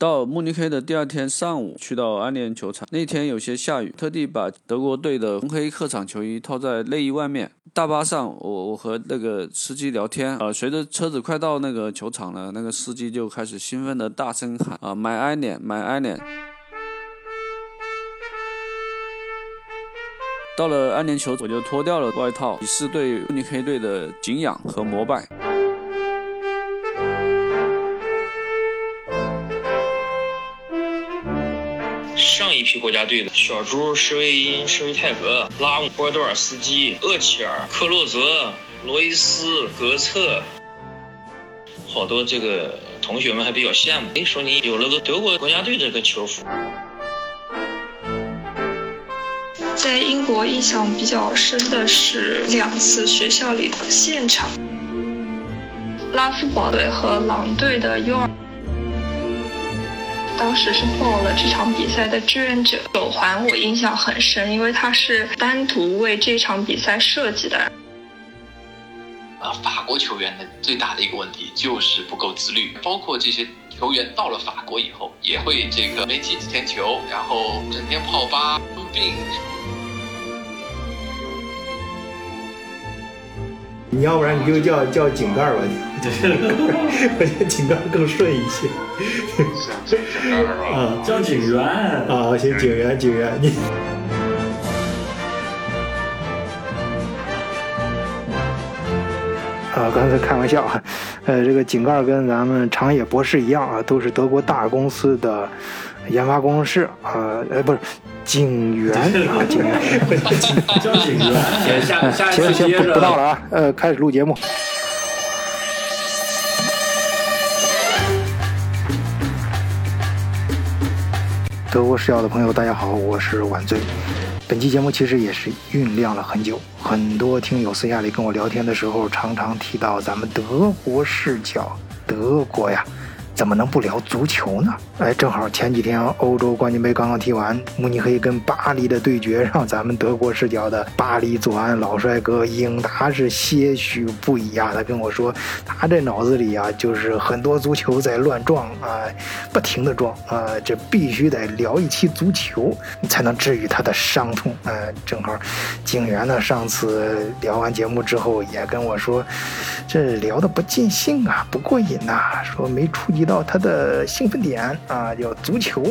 到慕尼黑的第二天上午，去到安联球场。那天有些下雨，特地把德国队的红黑客场球衣套在内衣外面。大巴上，我我和那个司机聊天，呃，随着车子快到那个球场了，那个司机就开始兴奋的大声喊啊，买安联，买安联。到了安联球场，我就脱掉了外套，以示对慕尼黑队的敬仰和膜拜。一批国家队的小猪、施维因、施维泰格、拉姆、波多尔斯基、厄齐尔、克洛泽、罗伊斯、格策，好多这个同学们还比较羡慕。哎，说你有了个德国国家队这个球服。在英国印象比较深的是两次学校里的现场，拉夫堡队和狼队的 U 二。当时是报了这场比赛的志愿者，手环我印象很深，因为它是单独为这场比赛设计的。啊，法国球员的最大的一个问题就是不够自律，包括这些球员到了法国以后，也会这个没踢几天球，然后整天泡吧、生病。你要不然你就叫叫井盖吧，我觉得 井盖更顺一些。啊，叫警员啊，行，警员，警员，你。啊，刚才开玩笑啊，呃，这个井盖跟咱们长野博士一样啊，都是德国大公司的研发工程师啊，呃，不是。警员啊，警员，叫警员。下下行行不不闹了啊，呃，开始录节目。德国视角的朋友，大家好，我是晚醉。本期节目其实也是酝酿了很久，很多听友私下里跟我聊天的时候，常常提到咱们德国视角，德国呀。怎么能不聊足球呢？哎，正好前几天欧洲冠军杯刚刚踢完，慕尼黑跟巴黎的对决，让咱们德国视角的巴黎左岸老帅哥英达是些许不一样。他跟我说，他这脑子里啊，就是很多足球在乱撞啊，不停的撞啊，这必须得聊一期足球，才能治愈他的伤痛。哎，正好景元呢，上次聊完节目之后也跟我说，这聊的不尽兴啊，不过瘾呐，说没触及。到他的兴奋点啊，叫足球，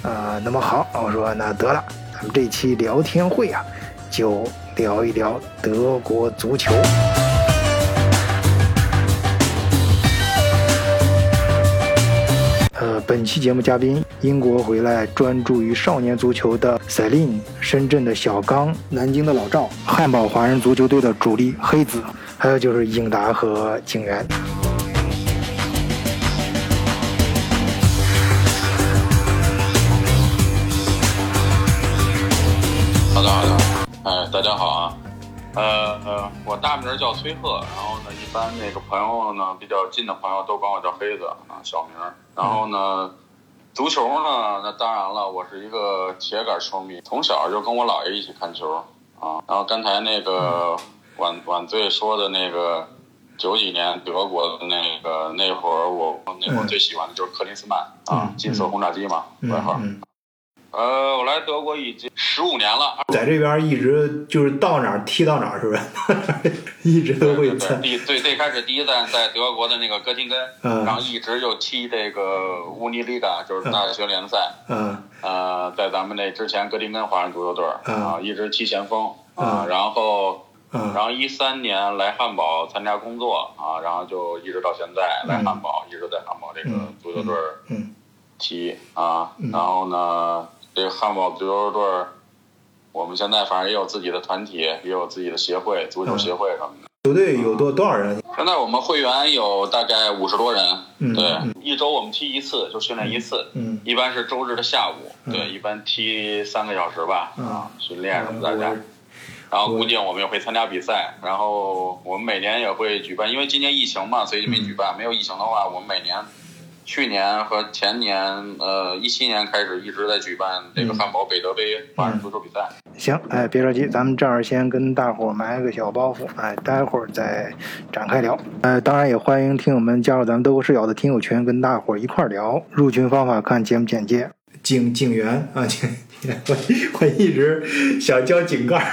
啊，那么好，我说那得了，咱们这期聊天会啊，就聊一聊德国足球。呃，本期节目嘉宾，英国回来专注于少年足球的赛琳，深圳的小刚，南京的老赵，汉堡华人足球队的主力黑子，还有就是英达和景元。呃呃，我大名叫崔鹤，然后呢，一般那个朋友呢，比较近的朋友都管我叫黑子啊，小名。然后呢，足球呢，那当然了，我是一个铁杆球迷，从小就跟我姥爷一起看球啊。然后刚才那个晚晚醉说的那个九几年德国的那个那会儿，我那会儿最喜欢的就是克林斯曼啊，金色轰炸机嘛，外号。呃，我来德国已经十五年了，在这边一直就是到哪儿踢到哪儿，是不是？一直都会在。第最最开始第一站在德国的那个哥廷根，然后一直就踢这个乌尼利嘎，就是大学联赛。嗯。呃，在咱们那之前，哥廷根华人足球队啊，一直踢前锋啊，然后，然后一三年来汉堡参加工作啊，然后就一直到现在来汉堡，一直在汉堡这个足球队踢啊，然后呢。这个汉堡足球队我们现在反正也有自己的团体，也有自己的协会，足球协会什么的。球队有多多少人？现在我们会员有大概五十多人。对，一周我们踢一次，就训练一次。嗯，一般是周日的下午。对，一般踢三个小时吧。啊，训练什么大家。然后估计我们也会参加比赛。然后我们每年也会举办，因为今年疫情嘛，所以就没举办。没有疫情的话，我们每年。去年和前年，呃，一七年开始一直在举办这个汉堡北德杯华人足球比赛。行，哎，别着急，咱们这儿先跟大伙儿埋个小包袱，哎，待会儿再展开聊。呃，当然也欢迎听友们加入咱们德国视角的听友群，跟大伙儿一块儿聊。入群方法看节目简介。警警员啊，警，我我一直想叫井盖儿。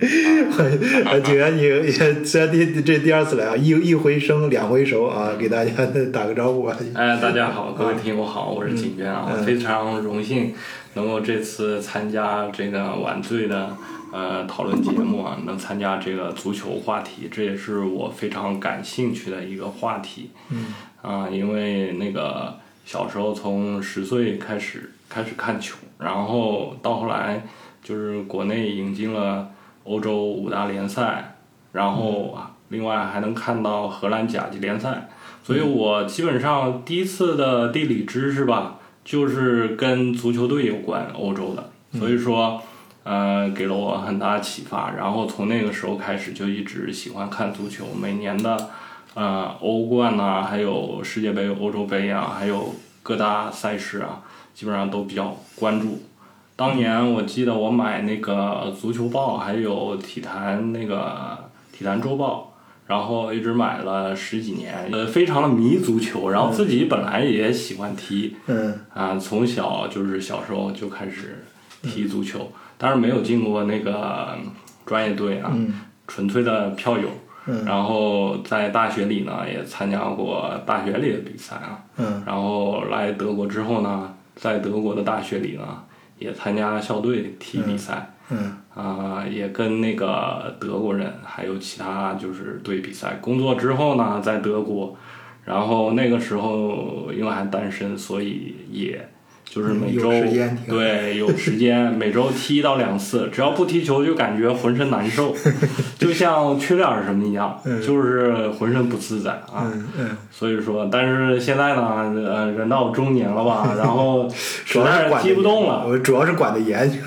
我警员，你虽然第这第二次来啊，一一回生两回熟啊，给大家打个招呼啊。哎，大家好，各位听友好，我是景娟啊，非常荣幸能够这次参加这个晚醉的呃讨论节目啊，能参加这个足球话题，这也是我非常感兴趣的一个话题。嗯。啊，因为那个小时候从十岁开始开始看球，然后到后来就是国内引进了欧洲五大联赛，然后，另外还能看到荷兰甲级联赛。所以我基本上第一次的地理知识吧，就是跟足球队有关，欧洲的。所以说，呃，给了我很大启发。然后从那个时候开始，就一直喜欢看足球。每年的，呃，欧冠呐、还有世界杯、欧洲杯啊，还有各大赛事啊，基本上都比较关注。当年我记得我买那个足球报，还有体坛那个体坛周报。然后一直买了十几年，呃，非常的迷足球，然后自己本来也喜欢踢，嗯啊，从小就是小时候就开始踢足球，当然没有进过那个专业队啊，嗯纯粹的票友。嗯然后在大学里呢，也参加过大学里的比赛啊。嗯然后来德国之后呢，在德国的大学里呢，也参加校队踢比赛。嗯啊、也跟那个德国人还有其他就是队比赛。工作之后呢，在德国，然后那个时候因为还单身，所以也就是每周、有时间对有时间每周踢一到两次，只要不踢球就感觉浑身难受，就像缺点儿什么一样，嗯就是浑身不自在啊。所以说，但是现在呢，呃，人到中年了吧，然后主实在是踢不动了，我主要是管的严。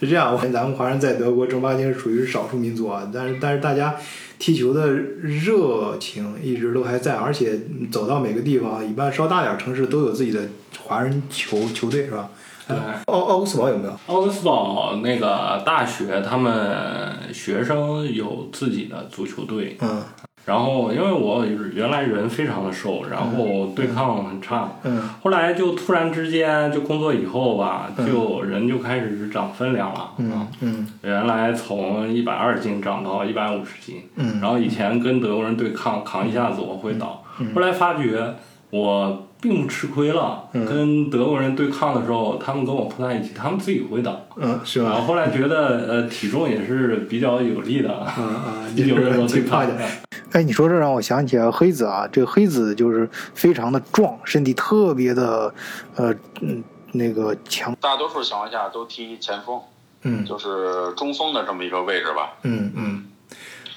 是这样，我咱们华人在德国正八经是属于少数民族啊，但是但是大家踢球的热情一直都还在，而且走到每个地方，一般稍大点儿城市都有自己的华人球球队，是吧？对奥奥古斯堡有没有？奥格斯堡那个大学，他们学生有自己的足球队。嗯然后，因为我原来人非常的瘦，然后对抗很差，嗯后来就突然之间就工作以后吧，嗯就人就开始长分量了。嗯啊，嗯原来从一百二十斤长到一百五十斤，嗯，然后以前跟德国人对抗，扛一下子我会倒，后来发觉我并不吃亏了。嗯跟德国人对抗的时候，他们跟我碰在一起，他们自己会倒。嗯是吧？然后后来觉得呃体重也是比较有利的，啊啊，有的时候对抗挺胖的。哎，你说这让我想起来黑子啊，这个黑子就是非常的壮，身体特别的，呃嗯那个强，大多数情况下都踢前锋，嗯就是中锋的这么一个位置吧。嗯嗯，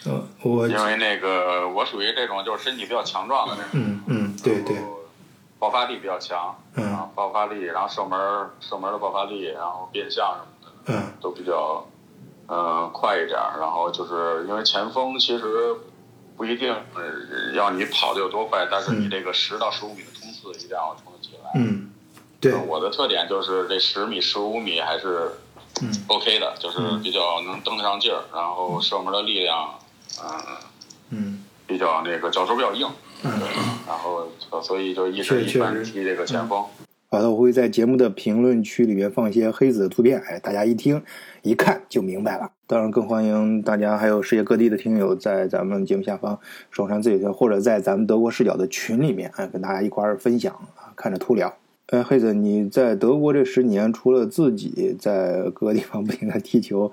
呃我因为那个我属于这种就是身体比较强壮的那种，嗯嗯对对，爆发力比较强，嗯啊，爆发力，然后射门儿射门儿的爆发力，然后变向什么的嗯都比较，呃，快一点儿。然后就是因为前锋其实不一定呃要你跑得有多快，但是你这个十到十五米的冲刺一定要冲得起来。嗯对呃我的特点就是这十米、十五米还是嗯 OK 的，就是比较能蹬得上劲儿，然后射门的力量，嗯、嗯比较那个脚手比较硬，嗯。然后呃所以就一直一般踢这个前锋。好的，我会在节目的评论区里面放一些黑子的图片，哎，大家一听一看就明白了。当然，更欢迎大家还有世界各地的听友在咱们节目下方手上自己的，或者在咱们德国视角的群里面，哎，跟大家一块儿分享啊，看着图聊。呃，黑子，你在德国这十年，除了自己在各个地方不停的踢球，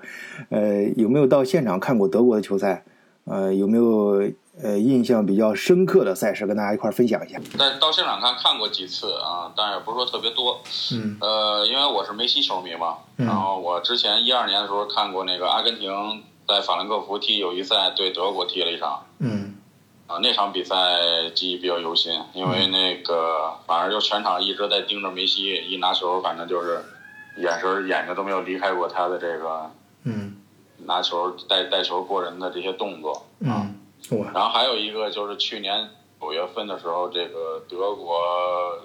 呃，有没有到现场看过德国的球赛？呃，有没有呃印象比较深刻的赛事跟大家一块儿分享一下？但到现场看看过几次啊，但也不是说特别多。嗯。呃，因为我是梅西球迷嘛，嗯。然后我之前一二年的时候看过那个阿根廷在法兰克福踢友谊赛对德国踢了一场，嗯。啊，那场比赛记忆比较犹新，因为那个反正就全场一直在盯着梅西，一拿球反正就是眼神眼睛都没有离开过他的这个嗯拿球带带球过人的这些动作啊。嗯，然后还有一个就是去年九月份的时候，这个德国呃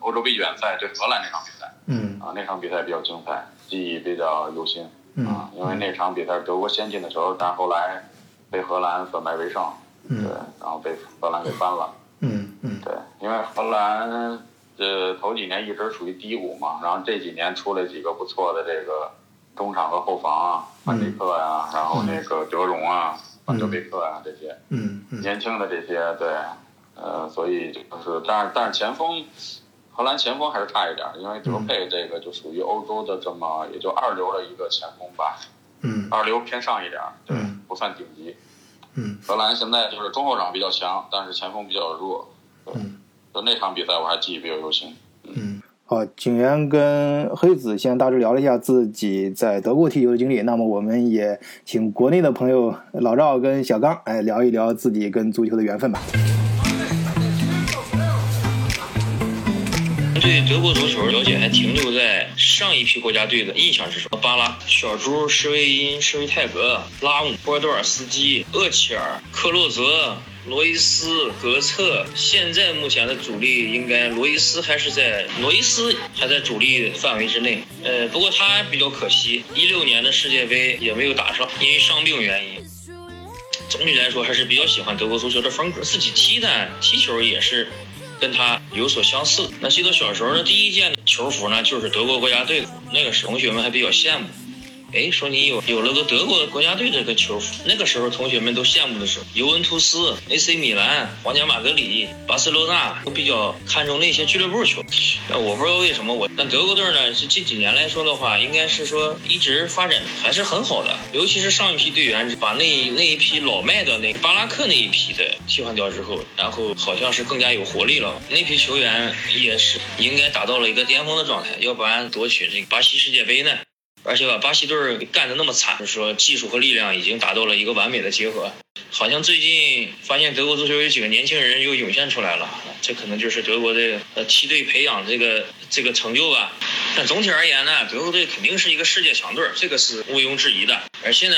欧洲杯预选赛对荷兰那场比赛嗯啊，那场比赛比较精彩，记忆比较犹新嗯啊，因为那场比赛德国先进的时候，但后来被荷兰反败为胜，对嗯，然后被荷兰给扳了。嗯嗯对，因为荷兰这头几年一直处于低谷嘛，然后这几年出了几个不错的这个中场和后防啊，范迪克呀、然后那个德容啊、范德贝克啊、这些嗯嗯。年轻的这些，对，呃，所以就是，但是但是前锋，荷兰前锋还是差一点，因为德佩这个就属于欧洲的这么也就二流的一个前锋吧，嗯。二流偏上一点，对嗯，不算顶级。嗯。荷兰现在就是中后场比较强，但是前锋比较弱。嗯。就那场比赛我还记忆比较犹新。嗯。好，景元跟黑子先大致聊了一下自己在德国踢球的经历，那么我们也请国内的朋友老赵跟小刚哎聊一聊自己跟足球的缘分吧。对德国足球了解还停留在上一批国家队的印象之中，巴拉、小猪、施维因、施维泰格、拉姆、波多尔斯基、厄齐尔、克洛泽、罗伊斯、格策。现在目前的主力应该罗伊斯还是在罗伊斯还在主力范围之内。呃，不过他比较可惜，一六年的世界杯也没有打上，因为伤病原因。总体来说还是比较喜欢德国足球的风格，自己踢的踢球也是跟他有所相似。那记得小时候的第一件球服呢，就是德国国家队的，那个时候同学们还比较羡慕。哎，说你有有了个德国国家队这个球服，那个时候同学们都羡慕的是，尤文图斯、AC 米兰、皇家马德里、巴塞罗那都比较看重那些俱乐部球。我不知道为什么我，那德国队呢是近几年来说的话，应该是说一直发展还是很好的，尤其是上一批队员把那那一批老迈的那巴拉克那一批的替换掉之后，然后好像是更加有活力了。那批球员也是应该达到了一个巅峰的状态，要不然夺取这个巴西世界杯呢？而且把巴西队儿干得那么惨，就是说技术和力量已经达到了一个完美的结合。好像最近发现德国足球有几个年轻人又涌现出来了，这可能就是德国的呃梯队培养这个这个成就吧。但总体而言呢，德国队肯定是一个世界强队，这个是毋庸置疑的。而且呢，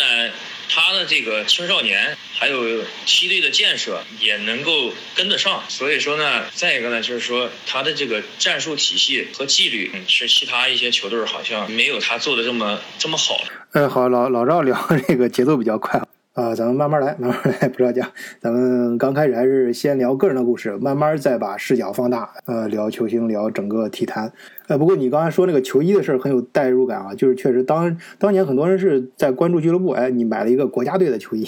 他的这个青少年还有梯队的建设也能够跟得上。所以说呢，再一个呢，就是说他的这个战术体系和纪律，嗯，是其他一些球队好像没有他做的这么这么好。呃，好，老老赵聊这个节奏比较快啊、咱们慢慢来，慢慢来，不着急。咱们刚开始还是先聊个人的故事，慢慢再把视角放大，呃，聊球星，聊整个体坛。呃，不过你刚才说那个球衣的事儿很有代入感啊，就是确实当当年很多人是在关注俱乐部，哎，你买了一个国家队的球衣，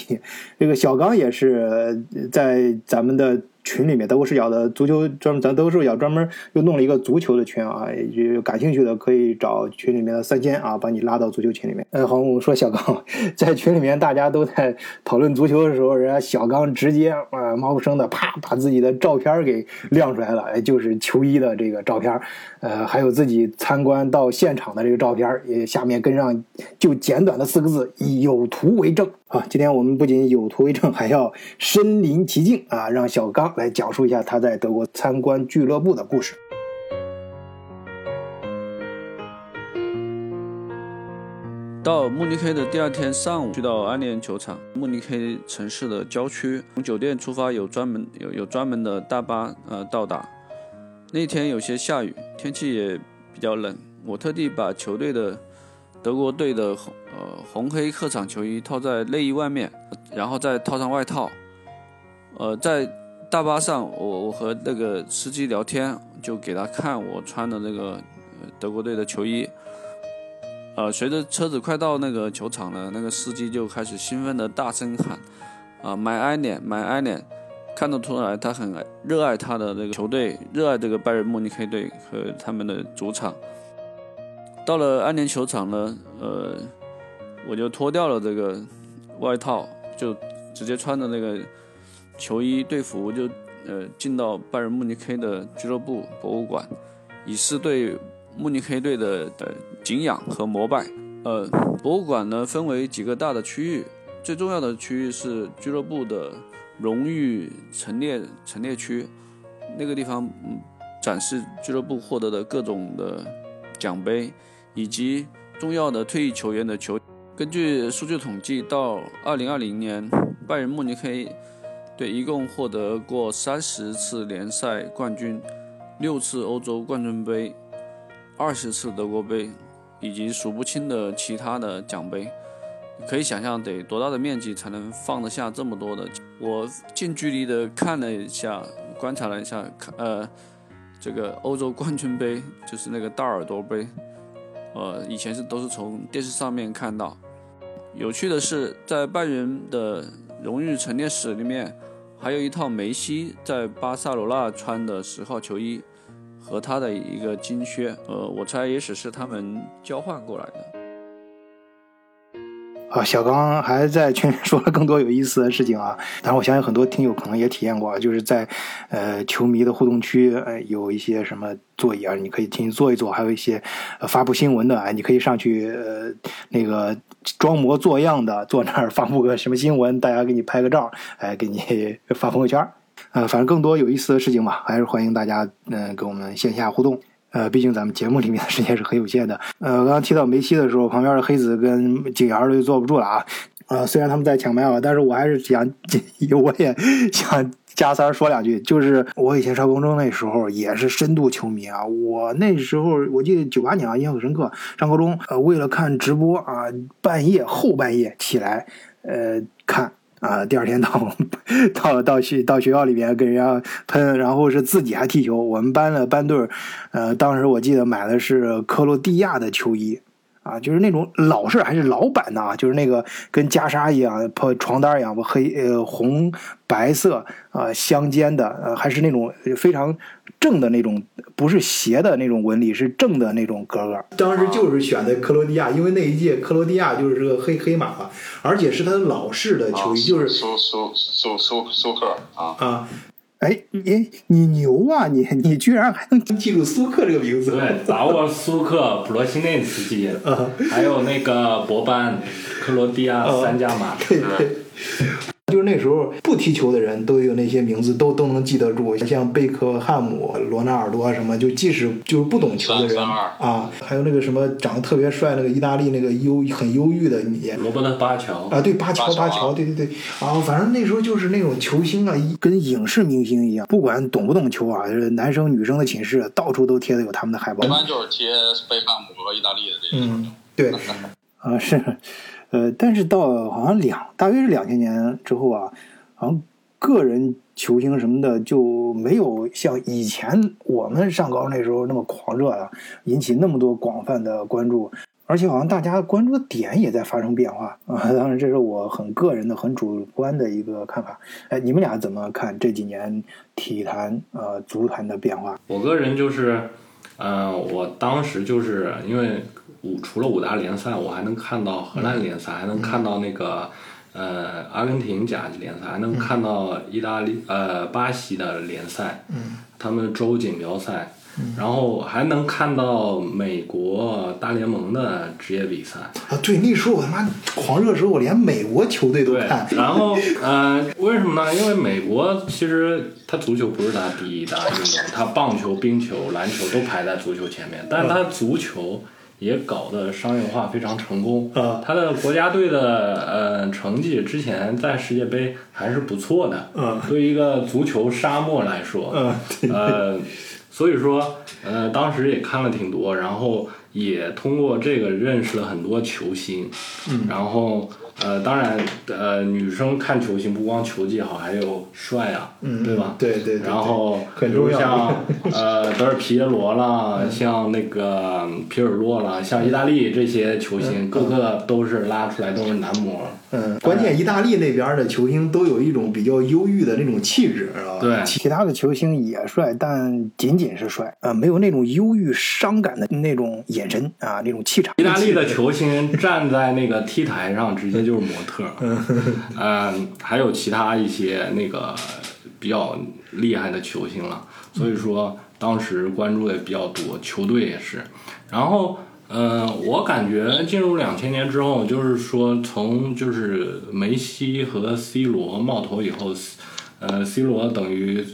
这个小刚也是在咱们的。群里面，德国视角的足球专门，咱德国视角专门又弄了一个足球的群啊，有感兴趣的可以找群里面的三千啊，把你拉到足球群里面。嗯，好，我们说小刚在群里面，大家都在讨论足球的时候，人家小刚直接啊、毛不生的啪把自己的照片给亮出来了，哎，就是球衣的这个照片，呃，还有自己参观到现场的这个照片，也下面跟上就简短的四个字：以有图为证。啊，今天我们不仅有图为证，还要身临其境啊，让小刚来讲述一下他在德国参观俱乐部的故事。到慕尼黑的第二天上午，去到安联球场，慕尼黑城市的郊区。从酒店出发，有专门有有专门的大巴呃到达。那天有些下雨，天气也比较冷。我特地把球队的德国队的红呃红黑客场球衣套在内衣外面，然后再套上外套。呃，在大巴上，我我和那个司机聊天，就给他看我穿的那个德国队的球衣。呃，随着车子快到那个球场了，那个司机就开始兴奋的大声喊：“啊，买埃联，买埃联！”看得出来，他很热爱他的那个球队，热爱这个拜仁慕尼黑队和他们的主场。到了安联球场呢，呃，我就脱掉了这个外套，就直接穿着那个球衣队服，就呃进到拜仁慕尼黑的俱乐部博物馆，以示对慕尼黑队的呃敬仰和膜拜。呃，博物馆呢分为几个大的区域，最重要的区域是俱乐部的荣誉陈列陈列区，那个地方嗯展示俱乐部获得的各种的奖杯，以及重要的退役球员的球。根据数据统计，到2020年，拜仁慕尼黑队一共获得过三十次联赛冠军，六次欧洲冠军杯，二十次德国杯，以及数不清的其他的奖杯。可以想象得多大的面积才能放得下这么多的？我近距离的看了一下，观察了一下，看呃，这个欧洲冠军杯就是那个大耳朵杯，呃，以前是都是从电视上面看到。有趣的是，在拜仁的荣誉陈列室里面，还有一套梅西在巴塞罗那穿的十号球衣和他的一个金靴，呃，我猜也许是他们交换过来的。啊，小刚还在群里说了更多有意思的事情啊！当然，我相信很多听友可能也体验过，就是在呃球迷的互动区，呃有一些什么座椅啊，你可以进去坐一坐，还有一些发布新闻的，哎，你可以上去呃那个装模作样的坐那儿发布个什么新闻，大家给你拍个照，哎，给你发朋友圈，呃，反正更多有意思的事情吧，还是欢迎大家嗯跟我们线下互动。呃，毕竟咱们节目里面的时间是很有限的。呃，刚刚提到梅西的时候，旁边的黑子跟景阳就坐不住了啊。呃，虽然他们在抢麦啊，但是我还是想，我也想加三说两句。就是我以前上高中那时候也是深度球迷啊。我那时候我记得九八年啊，印象很深刻。上高中，呃，为了看直播啊，半夜后半夜起来，呃，看。啊，第二天到到到去到学校里边跟人家喷，然后是自己还踢球。我们班的班队呃，当时我记得买的是克罗地亚的球衣，啊，就是那种老式还是老版的啊，就是那个跟袈裟一样，破床单一样，不黑呃红白色啊相间的，呃还是那种非常。正的那种，不是斜的那种纹理，是正的那种格格。当时就是选的克罗地亚，因为那一届克罗地亚就是这个黑黑马嘛，而且是他的老式的球衣，就是苏苏苏苏苏克啊啊！哎，你你牛啊！你你居然还能记住苏克这个名字？对，扎沃苏克、普罗西内茨基，还有那个博班，克罗地亚三驾马。对对。就是那时候不踢球的人都有那些名字，都都能记得住，像贝克汉姆、罗纳尔多什么，就即使就是不懂球的人啊，还有那个什么长得特别帅那个意大利那个忧很忧郁的你，罗伯特巴乔啊，对巴乔巴乔，对对对啊，反正那时候就是那种球星啊，跟影视明星一样，不管懂不懂球啊，就是男生女生的寝室到处都贴的有他们的海报，一般就是贴贝克汉姆和意大利的这些。嗯，对，啊是。呃，但是到好像两大约是两千年之后啊，好像个人球星什么的就没有像以前我们上高中那时候那么狂热了，引起那么多广泛的关注，而且好像大家关注的点也在发生变化啊。当然，这是我很个人的、很主观的一个看法。哎，你们俩怎么看这几年体坛呃足坛的变化？我个人就是，嗯，我当时就是因为。五除了五大联赛，我还能看到荷兰联赛，还能看到那个呃阿根廷甲级联赛，还能看到意大利呃巴西的联赛，他们州锦标赛，然后还能看到美国大联盟的职业比赛。啊，对，那时候我他妈狂热时候，我连美国球队都看。然后呃，为什么呢？因为美国其实它足球不是它第一大运动，它棒球、冰球、篮球都排在足球前面，但是它足球。也搞得商业化非常成功。啊，他的国家队的呃成绩之前在世界杯还是不错的。嗯，对于一个足球沙漠来说，嗯，呃，所以说呃当时也看了挺多，然后也通过这个认识了很多球星。嗯，然后。呃，当然，呃，女生看球星不光球技好，还有帅啊，对吧？对对。然后，比如像 呃德尔皮耶罗啦，像那个皮尔洛啦，像意大利这些球星，个个都是拉出来都是男模。嗯，关键意大利那边的球星都有一种比较忧郁的那种气质，是吧？对，其他的球星也帅，但仅仅是帅啊，没有那种忧郁伤感的那种眼神啊，那种气场。意大利的球星站在那个 T 台上，直接就是模特。嗯，还有其他一些那个比较厉害的球星了，所以说当时关注的比较多，球队也是，然后。嗯，我感觉进入两千年之后，就是说从就是梅西和 C 罗冒头以后，呃，C 罗等于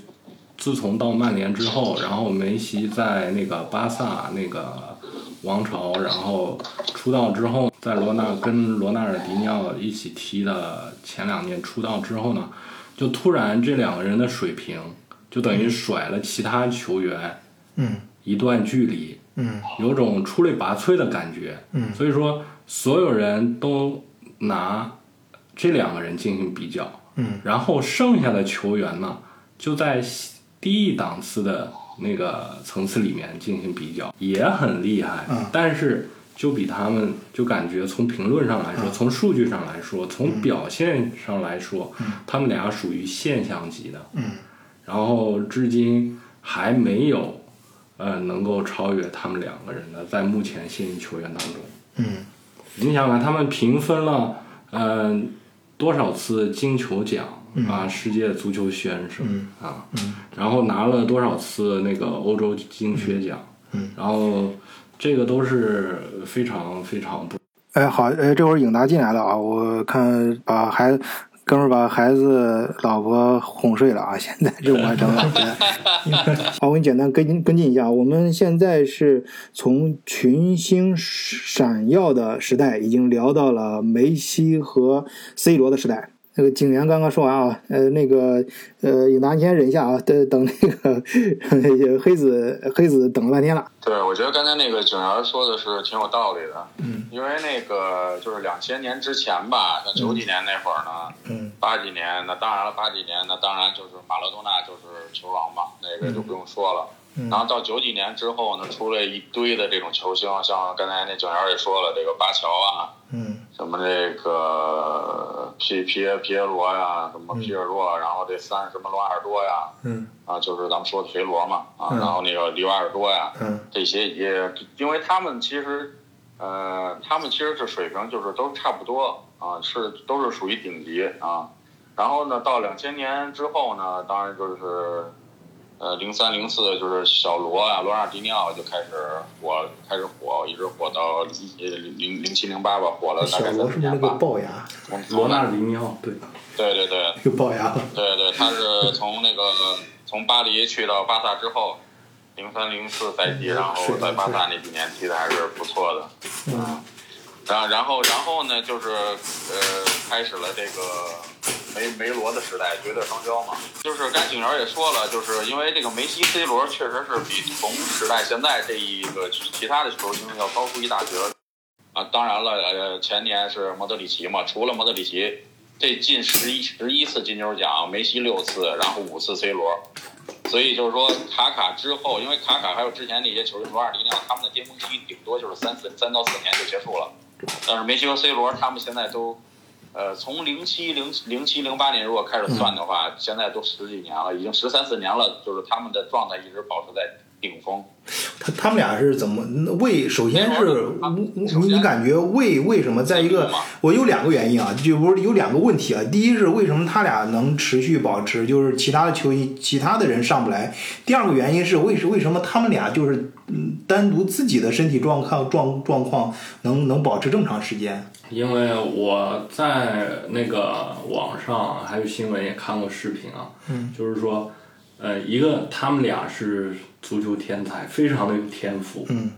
自从到曼联之后，然后梅西在那个巴萨那个王朝，然后出道之后，在罗纳跟罗纳尔迪尼奥一起踢的前两年出道之后呢，就突然这两个人的水平就等于甩了其他球员嗯。一段距离，嗯有种出类拔萃的感觉。嗯。所以说所有人都拿这两个人进行比较，嗯。然后剩下的球员呢，就在低一档次的那个层次里面进行比较，也很厉害，嗯。但是就比他们就感觉从评论上来说，从数据上来说，从表现上来说，他们俩属于现象级的，嗯。然后至今还没有呃能够超越他们两个人的，在目前现役球员当中。嗯。你想想，他们平分了呃多少次金球奖啊，世界足球先生、嗯啊，然后拿了多少次那个欧洲金靴奖，嗯然后这个都是非常非常不哎，好，哎，这会儿颖达进来了啊，我看把孩子哥们儿把孩子、老婆哄睡了啊，现在任务完成了。来 好，我给你简单跟进跟进一下，我们现在是从群星闪耀的时代，已经聊到了梅西和 C 罗的时代。那个警员刚刚说完啊，呃，那个呃，永达你先忍一下啊，等等那个 黑子黑子等了半天了。对，我觉得刚才那个警员说的是挺有道理的，嗯因为那个就是两千年之前吧，像九几年那会儿呢，嗯八几年那当然了，八几年那当然就是马拉多纳就是球王嘛，那个就不用说了。嗯然后到九几年之后呢，出了一堆的这种球星，像刚才那警员也说了，这个巴乔啊，嗯什么这个皮皮耶皮耶罗呀，什么皮尔洛，然后这三什么罗纳尔多呀，嗯。啊，就是咱们说的肥罗嘛，啊，嗯。然后那个里瓦尔多呀，嗯。这些也，因为他们其实，呃，他们其实是水平就是都差不多啊，是都是属于顶级啊。然后呢，到两千年之后呢，当然就是，呃，零三零四就是小罗啊，罗纳尔迪尼奥就开始火，开始火，一直火到零零零七零八吧，火了大小概罗是不是那个三四年吧。龅牙？罗纳尔迪尼奥对，对对对，那个龅牙。对对，他是从那个从巴黎去到巴萨之后，零三零四赛季，然后在巴萨那几年踢的还是不错的。嗯然然后然后呢，就是呃，开始了这个梅梅罗的时代，绝对双骄嘛。就是刚才景源也说了，就是因为这个梅西、C 罗确实是比同时代现在这一个其他的球星要高出一大截。啊，当然了，呃，前年是莫德里奇嘛，除了莫德里奇，这近十一十一次金球奖，梅西六次，然后五次 C 罗，所以就是说卡卡之后，因为卡卡还有之前那些球星罗尔迪尼奥，他们的巅峰期顶多就是三四三到四年就结束了，但是梅西和 C 罗他们现在都，呃，从零七零零七零八年如果开始算的话，现在都十几年了，已经十三四年了，就是他们的状态一直保持在顶峰。他他们俩是怎么为？首先是啊你你感觉为为什么在一个我有两个原因啊，就不是有两个问题啊。第一是为什么他俩能持续保持，就是其他的球衣其他的人上不来。第二个原因是为什为什么他们俩就是嗯单独自己的身体状况状状况能能保持这么长时间？因为我在那个网上还有新闻也看过视频啊，嗯就是说，呃，一个他们俩是足球天才，非常的有天赋，嗯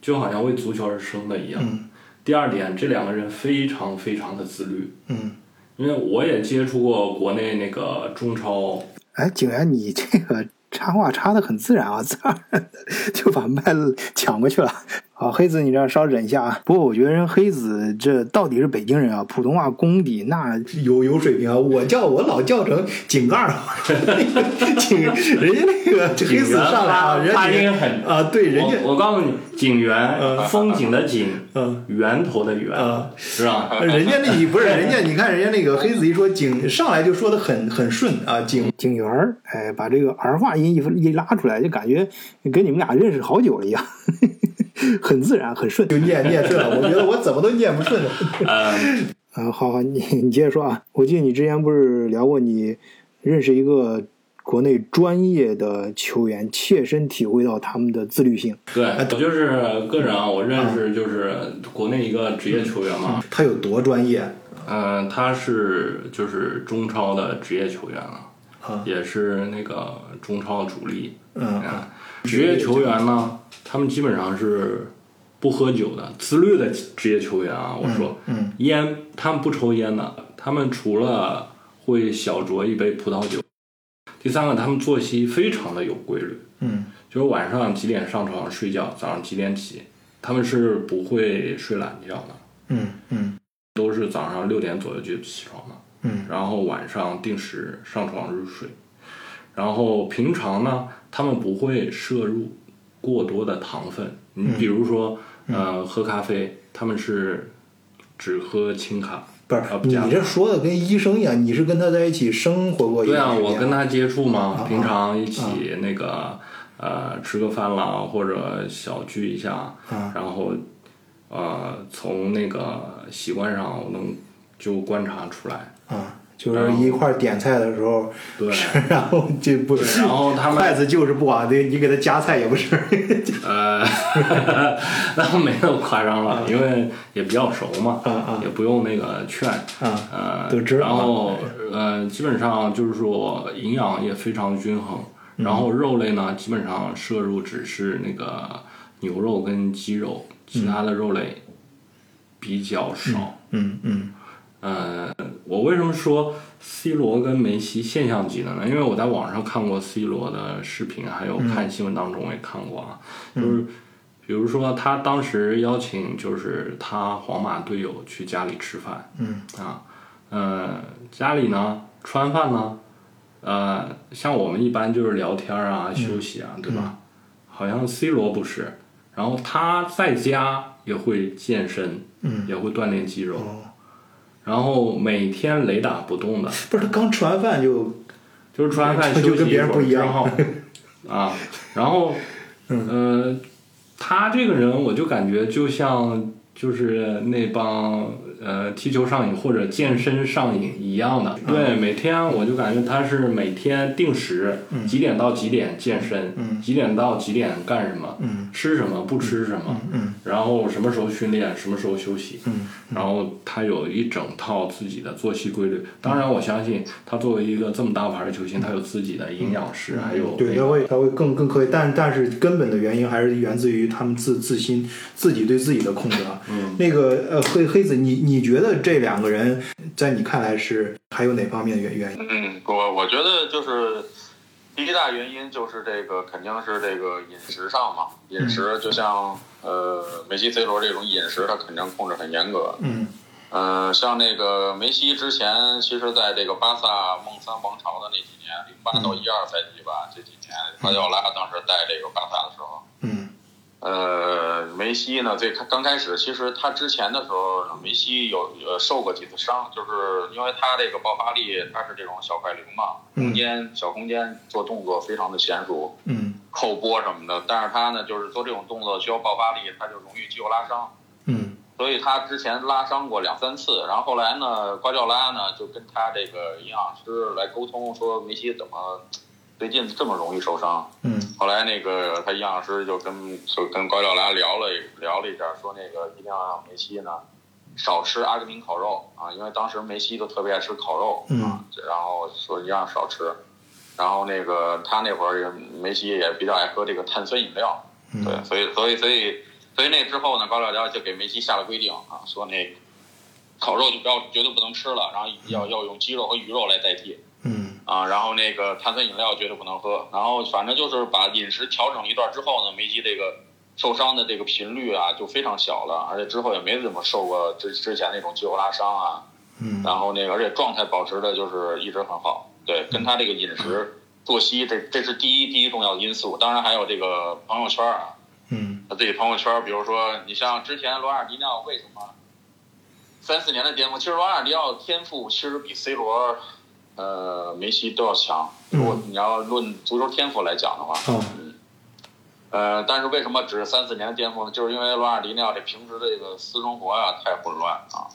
就好像为足球而生的一样。嗯第二点，这两个人非常非常的自律，嗯。因为我也接触过国内那个中超，哎，景然，你这个插话插的很自然啊，自然 就把麦抢过去了。好，黑子，你这样稍忍一下啊。不过我觉得人黑子这到底是北京人啊，普通话功底那有有水平啊。我叫我老叫成井盖儿，井人家那个黑子上来啊，人家发音很啊，对，人家我我告诉你，景源，风景的景，嗯源头的源，嗯是吧？人家那你不是人家，你看人家那个黑子一说景上来就说的很很顺啊，景景园儿，哎，把这个儿化音一一拉出来，就感觉跟你们俩认识好久了一样，很自然很顺，就念念顺了。我觉得我怎么都念不顺了。嗯，啊，好好，你你接着说啊。我记得你之前不是聊过你认识一个国内专业的球员，切身体会到他们的自律性。对，我就是个人啊，我认识就是国内一个职业球员嘛，他有多专业？嗯、他是就是中超的职业球员了，啊也是那个中超主力。嗯啊，职业球员呢，他们基本上是不喝酒的，自律的职业球员啊。我说，嗯烟他们不抽烟的，他们除了会小酌一杯葡萄酒。第三个，他们作息非常的有规律，嗯就是晚上几点上床睡觉，早上几点起，他们是不会睡懒觉的，嗯嗯都是早上六点左右就起床的。嗯然后晚上定时上床入睡，然后平常呢，他们不会摄入过多的糖分。你比如说，呃，喝咖啡，他们是只喝清咖，不是你这说的跟医生一样，你是跟他在一起生活过一对啊，我跟他接触嘛，啊平常一起那个呃吃个饭啦，或者小聚一下，啊。然后呃从那个习惯上我能就观察出来，啊，就是一块儿点菜的时候，对，然后就不，然后他们筷子就是不往对，你给他夹菜也不是，呃，那没那么夸张了，因为也比较熟嘛，啊啊也不用那个劝，啊呃，都知道然后呃，基本上就是说营养也非常均衡，然后肉类呢，基本上摄入只是那个牛肉跟鸡肉，其他的肉类比较少。嗯嗯呃，我为什么说 C 罗跟梅西现象级的呢？因为我在网上看过 C 罗的视频，还有看新闻当中也看过啊，就是比如说他当时邀请就是他皇马队友去家里吃饭，嗯。啊，呃，家里呢吃完饭呢，呃，像我们一般就是聊天啊、休息啊，对吧？好像 C 罗不是，然后他在家也会健身，嗯。也会锻炼肌肉。哦，然后每天雷打不动的，不是他刚吃完饭就就是吃完饭就休息跟别人会儿不一样。之后啊，然后，呃，他这个人我就感觉就像就是那帮呃踢球上瘾或者健身上瘾一样的，对，每天我就感觉他是每天定时几点到几点健身，嗯。几点到几点干什么，嗯。吃什么不吃什么，嗯然后什么时候训练，什么时候休息，嗯然后他有一整套自己的作息规律。当然，我相信他作为一个这么大牌的球星，他有自己的营养师，还有嗯对，他会他会更更可以，但但是根本的原因还是源自于他们自自心自己对自己的控制啊。嗯，那个呃黑黑子，你你觉得这两个人在你看来是还有哪方面的原原因？嗯，我我觉得就是第一大原因就是这个肯定是这个饮食上嘛，饮食就像呃梅西、C 罗这种饮食，他肯定控制很严格。嗯呃，像那个梅西之前，其实在这个巴萨梦三王朝的那几年，零八到一二赛季吧，这几年瓜迪奥拉当时带这个巴萨的时候，嗯呃，梅西呢，最开刚开始，其实他之前的时候呢，梅西有呃受过几次伤，就是因为他这个爆发力，他是这种小快灵嘛，空间小空间做动作非常的娴熟，嗯。扣波什么的，但是他呢，就是做这种动作需要爆发力，他就容易肌肉拉伤，嗯。所以他之前拉伤过两三次，然后后来呢，瓜迪奥拉呢就跟他这个营养师来沟通，说梅西怎么最近这么容易受伤，嗯。后来那个他营养师就跟就跟瓜迪奥拉聊了聊了一下，说那个一定要让梅西呢少吃阿根廷烤肉啊，因为当时梅西都特别爱吃烤肉嗯。啊，然后说一定要少吃。然后那个他那会儿也梅西也比较爱喝这个碳酸饮料，嗯。对，所以所以所以所以那之后呢，瓜迪奥拉就给梅西下了规定啊，说那烤肉就不要绝对不能吃了，然后要要用鸡肉和鱼肉来代替。嗯啊，然后那个碳酸饮料绝对不能喝，然后反正就是把饮食调整一段之后呢，梅西这个受伤的这个频率啊就非常小了，而且之后也没怎么受过之之前那种肌肉拉伤啊，嗯然后那个而且状态保持的就是一直很好，对，跟他这个饮食作息这这是第一第一重要的因素，当然还有这个朋友圈啊，嗯他自己朋友圈，比如说你像之前罗纳尔迪尼奥为什么三四年的巅峰，其实罗纳尔迪尼奥天赋其实比 C 罗。呃，梅西都要强。如果你要论足球天赋来讲的话，嗯。呃，但是为什么只是三四年的巅峰呢？就是因为罗纳尔迪尼奥这平时的这个私生活呀、太混乱啊，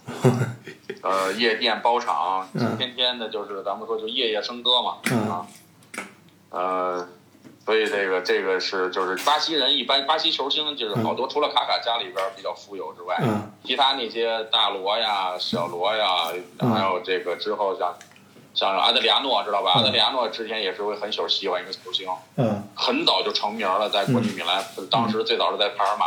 呃，夜店包场，嗯。天天的就是咱们说就夜夜笙歌嘛，嗯啊，呃，所以这个这个是就是巴西人一般巴西球星就是好多除了卡卡家里边比较富有之外，嗯。其他那些大罗呀、小罗呀，嗯。还有这个之后像像阿德里亚诺知道吧？嗯阿德里亚诺之前也是位很喜喜欢一个球星，嗯。很早就成名了，在国际米兰，当时最早是在帕尔马，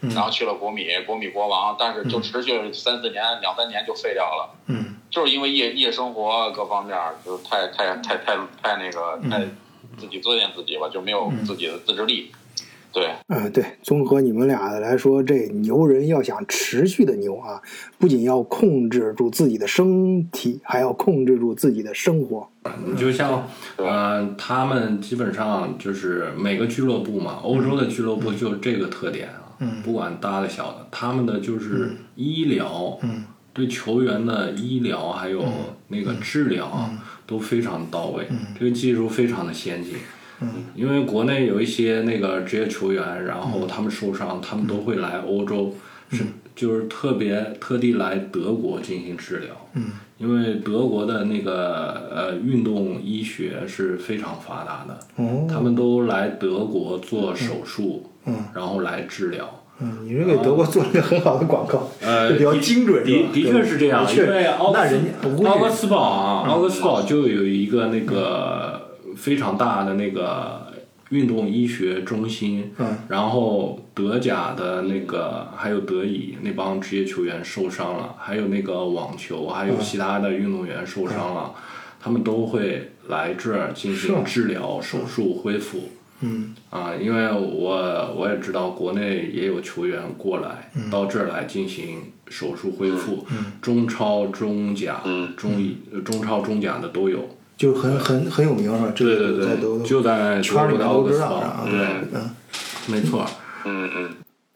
嗯。然后去了国米，国米国王，但是就持续了三四年、两三年就废掉了。嗯。就是因为夜夜生活各方面就是太太太太太那个太自己作践自己吧，就没有自己的自制力。对，嗯，对，综合你们俩的来说，这牛人要想持续的牛啊，不仅要控制住自己的身体，还要控制住自己的生活。你就像，呃，他们基本上就是每个俱乐部嘛，欧洲的俱乐部就这个特点啊，嗯不管大的小的，他们的就是医疗，嗯对球员的医疗还有那个治疗啊都非常到位，这个技术非常的先进。因为国内有一些那个职业球员，然后他们受伤，他们都会来欧洲，是就是特别特地来德国进行治疗。嗯，因为德国的那个呃运动医学是非常发达的，哦，他们都来德国做手术，嗯。然后来治疗。嗯，你这给德国做了一个很好的广告，呃，比较精准，的的确是这样，的确因为奥格斯那人奥格斯堡啊，奥格斯堡就有一个那个非常大的那个运动医学中心，嗯。然后德甲的那个还有德乙那帮职业球员受伤了，还有那个网球，还有其他的运动员受伤了，他们都会来这儿进行治疗、手术、恢复。嗯。啊，因为我我也知道国内也有球员过来、嗯。到这儿来进行手术恢复，中超、中甲、嗯。中乙、中超、中甲的都有。就很很很有名是吧？这对对对，个在德就在圈里的都知道啊，对，嗯没错。嗯嗯。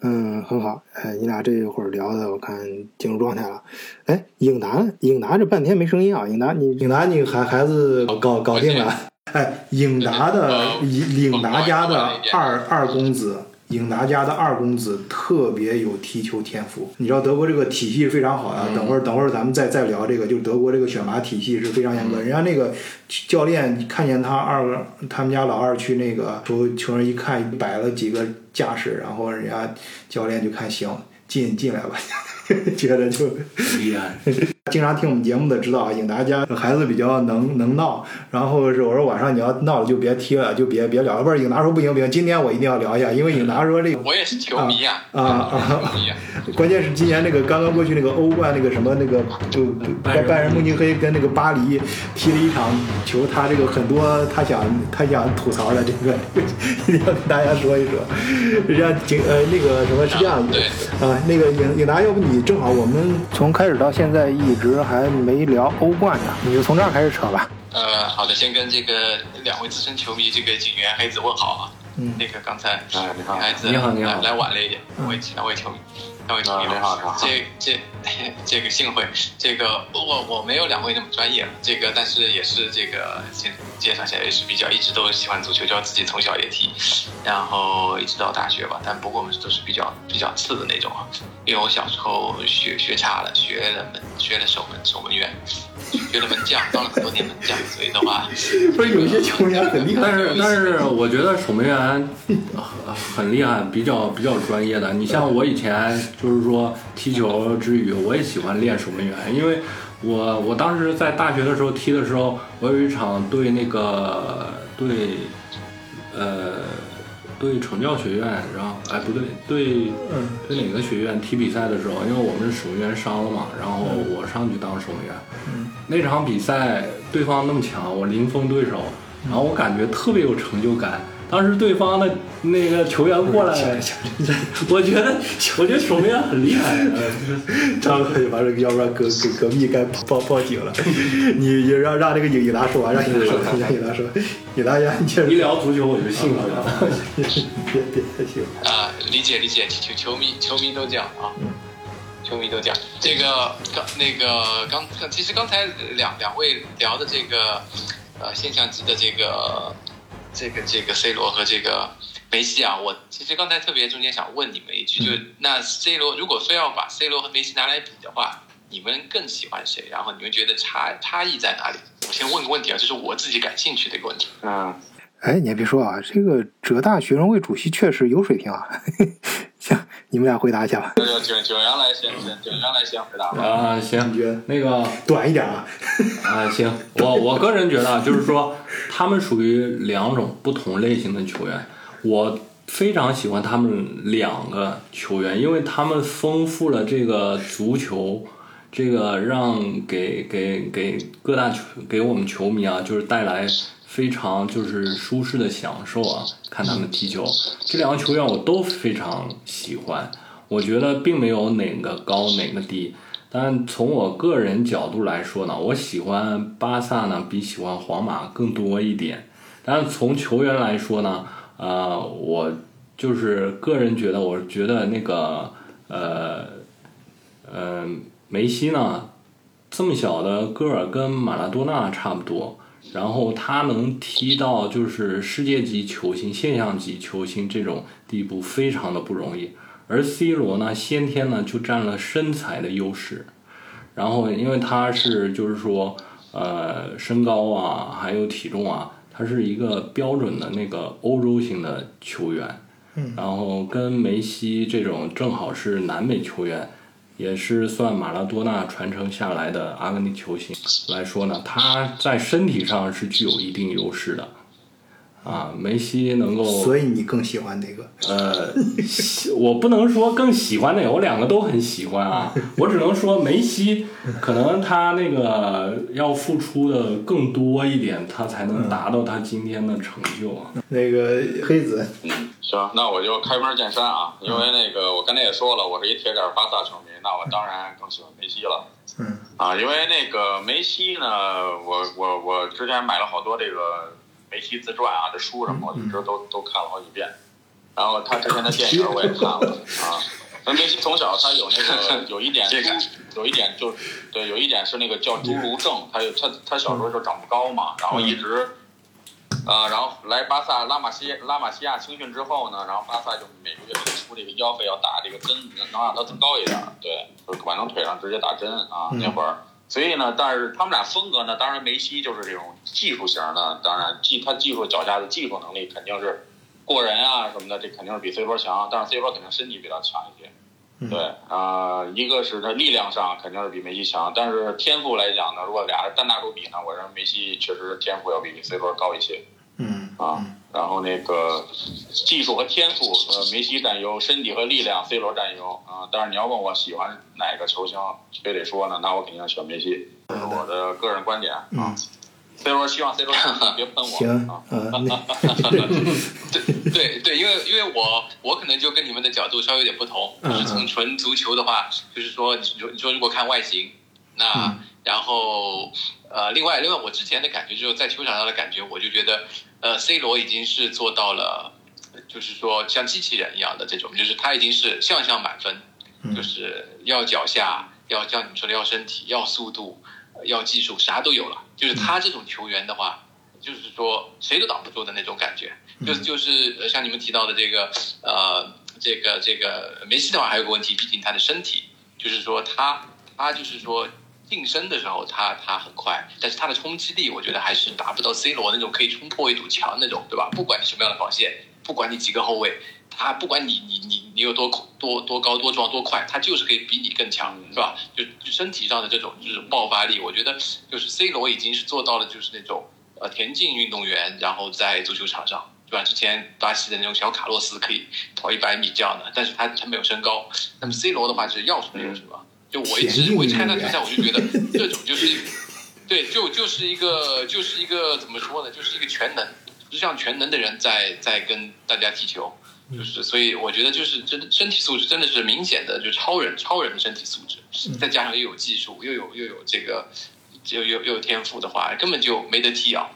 嗯，很好。哎，你俩这一会儿聊的，我看进入状态了。哎，颖达，颖达这半天没声音啊！颖达，你颖达，你孩孩子搞搞定了。哎，颖达的颖颖达家的二二公子，颖达家的二公子特别有踢球天赋。你知道德国这个体系非常好啊。等会儿等会儿咱们再再聊这个，就是德国这个选拔体系是非常严格。人家那个教练看见他二他们家老二去那个球球员一看摆了几个架势，然后人家教练就看行进进来吧，觉得就厉害，经常听我们节目的知道啊，颖达家孩子比较能能闹，然后是我说晚上你要闹了就别踢了，就别别聊了。不是颖达说不行不行，今天我一定要聊一下，因为颖达说这个我也是球迷啊啊啊球迷啊！关键是今年那个刚刚过去那个欧冠那个什么那个就拜拜仁慕尼黑跟那个巴黎踢了一场球，他这个很多他想他想吐槽的这个一定要跟大家说一说。人家景呃那个什么是这样对啊，那个颖颖达，要不你正好我们从开始到现在一直还没聊欧冠呢，你就从这儿开始扯吧。呃，好的，先跟这个两位资深球迷这个警员黑子问好啊。嗯。那个刚才哎你好。女孩子你好你好。来来晚了一点，两位两位球迷，两位球迷。啊你好你好。这这 这个幸会，这个我我没有两位那么专业，这个但是也是这个先介绍一下，也是比较一直都喜欢足球，就自己从小也踢，然后一直到大学吧，但不过我们都是比较比较次的那种啊，因为我小时候学学差了，学了门学了守门守门员，学了门将，当了很多年门将，所以的话，不是有些球员很厉害，但是但是我觉得守门员很很厉害，比较比较专业的。你像我以前就是说踢球之余，我也喜欢练守门员，因为我我当时在大学的时候踢的时候，我有一场对那个对呃对成教学院，然后哎不对对嗯对哪个学院踢比赛的时候，因为我们守门员伤了嘛，然后我上去当守门员。那场比赛对方那么强，我零封对手，然后我感觉特别有成就感。当时对方的那个球员过来，我觉得我觉得守门员很厉害。呃 张哥就把这个，要不然隔隔隔壁该报报警了。你你让让这个尹尹达说完，让尹达说，让颖达说，尹达呀，你接着一聊足球我就信了。别别行。啊，理解理解，球球迷球迷都这样啊，球迷都这样。这个刚那个刚，其实刚才两两位聊的这个呃现象级的这个这个这个 C 罗和这个梅西啊，我其实刚才特别中间想问你们一句，就那 C 罗如果非要把 C 罗和梅西拿来比的话，你们更喜欢谁？然后你们觉得差差异在哪里？我先问个问题啊，就是我自己感兴趣的一个问题。嗯，哎，你还别说啊，这个浙大学生会主席确实有水平啊。行，你们俩回答一下吧。那就九九阳来先，九阳来先回答吧。啊，你行，那个短一点啊？啊，行，我我个人觉得啊，就是说，他们属于两种不同类型的球员。我非常喜欢他们两个球员，因为他们丰富了这个足球这个让给给给各大球给我们球迷啊，就是带来非常就是舒适的享受啊，看他们踢球。这两个球员我都非常喜欢，我觉得并没有哪个高哪个低。但从我个人角度来说呢，我喜欢巴萨呢比喜欢皇马更多一点。但从球员来说呢，呃，我就是个人觉得，我觉得那个呃呃梅西呢，这么小的个儿跟马拉多纳差不多，然后他能踢到就是世界级球星、现象级球星这种地步，非常的不容易。而 C 罗呢，先天呢就占了身材的优势，然后因为他是就是说，呃，身高啊，还有体重啊，他是一个标准的那个欧洲型的球员，嗯，然后跟梅西这种正好是南美球员，也是算马拉多纳传承下来的阿根廷球星来说呢，他在身体上是具有一定优势的。啊，梅西能够，所以你更喜欢哪个？呃，喜我不能说更喜欢哪个，我两个都很喜欢啊。我只能说梅西可能他那个要付出的更多一点，他才能达到他今天的成就啊。那个黑子，嗯，行，那我就开门见山啊，因为那个我刚才也说了，我是一铁杆巴萨球迷，那我当然更喜欢梅西了。嗯，啊，因为那个梅西呢，我我我之前买了好多这个梅西自传啊，这书什么，我一直都都看了好几遍。然后他之前的电影我也看了 啊。那梅西从小他有那个有一点有一点就对，有一点是那个叫侏儒症，他有他他小时候就长不高嘛，然后一直。啊，然后来巴萨拉玛西拉玛西亚青训之后呢，然后巴萨就每个月给他出这个腰费要打这个针，能让他增高一点儿，对，就往能腿上直接打针啊，那会儿。所以呢，但是他们俩风格呢，当然梅西就是这种技术型的，当然技他技术脚下的技术能力肯定是过人啊什么的，这肯定是比 C 罗强，但是 C 罗肯定身体比他强一些。对啊、一个是他力量上肯定是比梅西强，但是天赋来讲呢，如果俩人单打独比呢，我认为梅西确实天赋要比 C 罗高一些。嗯啊，然后那个技术和天赋，呃，梅西占优，身体和力量，C 罗占优啊。但是你要问我喜欢哪个球星，非得说呢，那我肯定喜欢梅西，这是我的个人观点啊。嗯，C 罗希望 C 罗别喷我。行 啊，。呃，那 对对对，因为因为我我可能就跟你们的角度稍微有点不同，嗯就是从纯足球的话，就是说你说你说如果看外形，那、嗯。然后呃，另外另外我之前的感觉就是在球场上的感觉，我就觉得呃，C 罗已经是做到了，就是说像机器人一样的这种，就是他已经是项项满分，嗯。就是要脚下，要像你们说的要身体，要速度，呃要技术，啥都有了。就是他这种球员的话，就是说谁都挡不住的那种感觉。就就是呃像你们提到的这个呃这个这个梅西的话，还有个问题，毕竟他的身体，就是说他他就是说近身的时候他他很快，但是他的冲击力，我觉得还是达不到 C 罗那种可以冲破一堵墙那种，对吧？不管你什么样的防线，不管你几个后卫，他不管你你你你有多多多高多壮多快，他就是可以比你更强，是吧？就就身体上的这种就是爆发力，我觉得就是 C 罗已经是做到了，就是那种呃田径运动员，然后在足球场上。对吧？之前巴西的那种小卡洛斯可以跑一百米这样的，但是他他没有身高。那么 C 罗的话是要什么有什么。就我一直我一直看他比赛，我就觉得这种就是一个，对，就就是一个就是一个怎么说呢？就是一个全能，就像全能的人在在跟大家踢球。就是，所以我觉得就是真身体素质真的是明显的，就超人超人的身体素质，再加上又有技术，又有又有这个，又又又有天赋的话，根本就没得踢啊。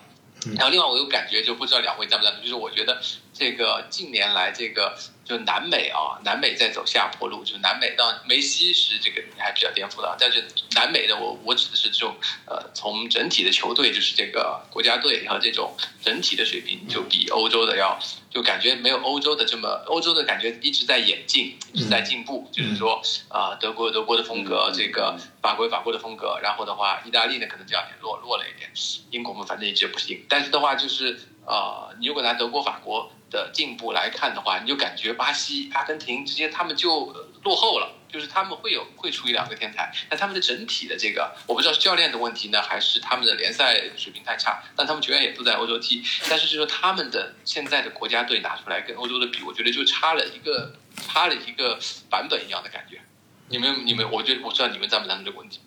然后另外我有感觉，就不知道两位在不赞同，就是我觉得这个近年来这个就南美啊，南美在走下坡路，就南美到梅西是这个还比较颠覆的，但是南美的我我指的是这种呃从整体的球队，就是这个国家队和这种整体的水平就比欧洲的要就感觉没有欧洲的这么欧洲的感觉一直在演进，一直在进步，就是说啊、呃德国有德国的风格，这个法国有法国的风格，然后的话意大利呢可能这两年落落了一点，英国嘛反正一直不行，但是的话就是呃你如果拿德国法国的进步来看的话，你就感觉巴西、阿根廷直接他们就落后了。就是他们会有会出一两个天才，但他们的整体的这个，我不知道是教练的问题呢，还是他们的联赛水平太差。但他们球员也都在欧洲踢，但是就是说他们的现在的国家队拿出来跟欧洲的比，我觉得就差了一个差了一个版本一样的感觉。你们你们，我觉得我知道你们赞不赞成这个问题。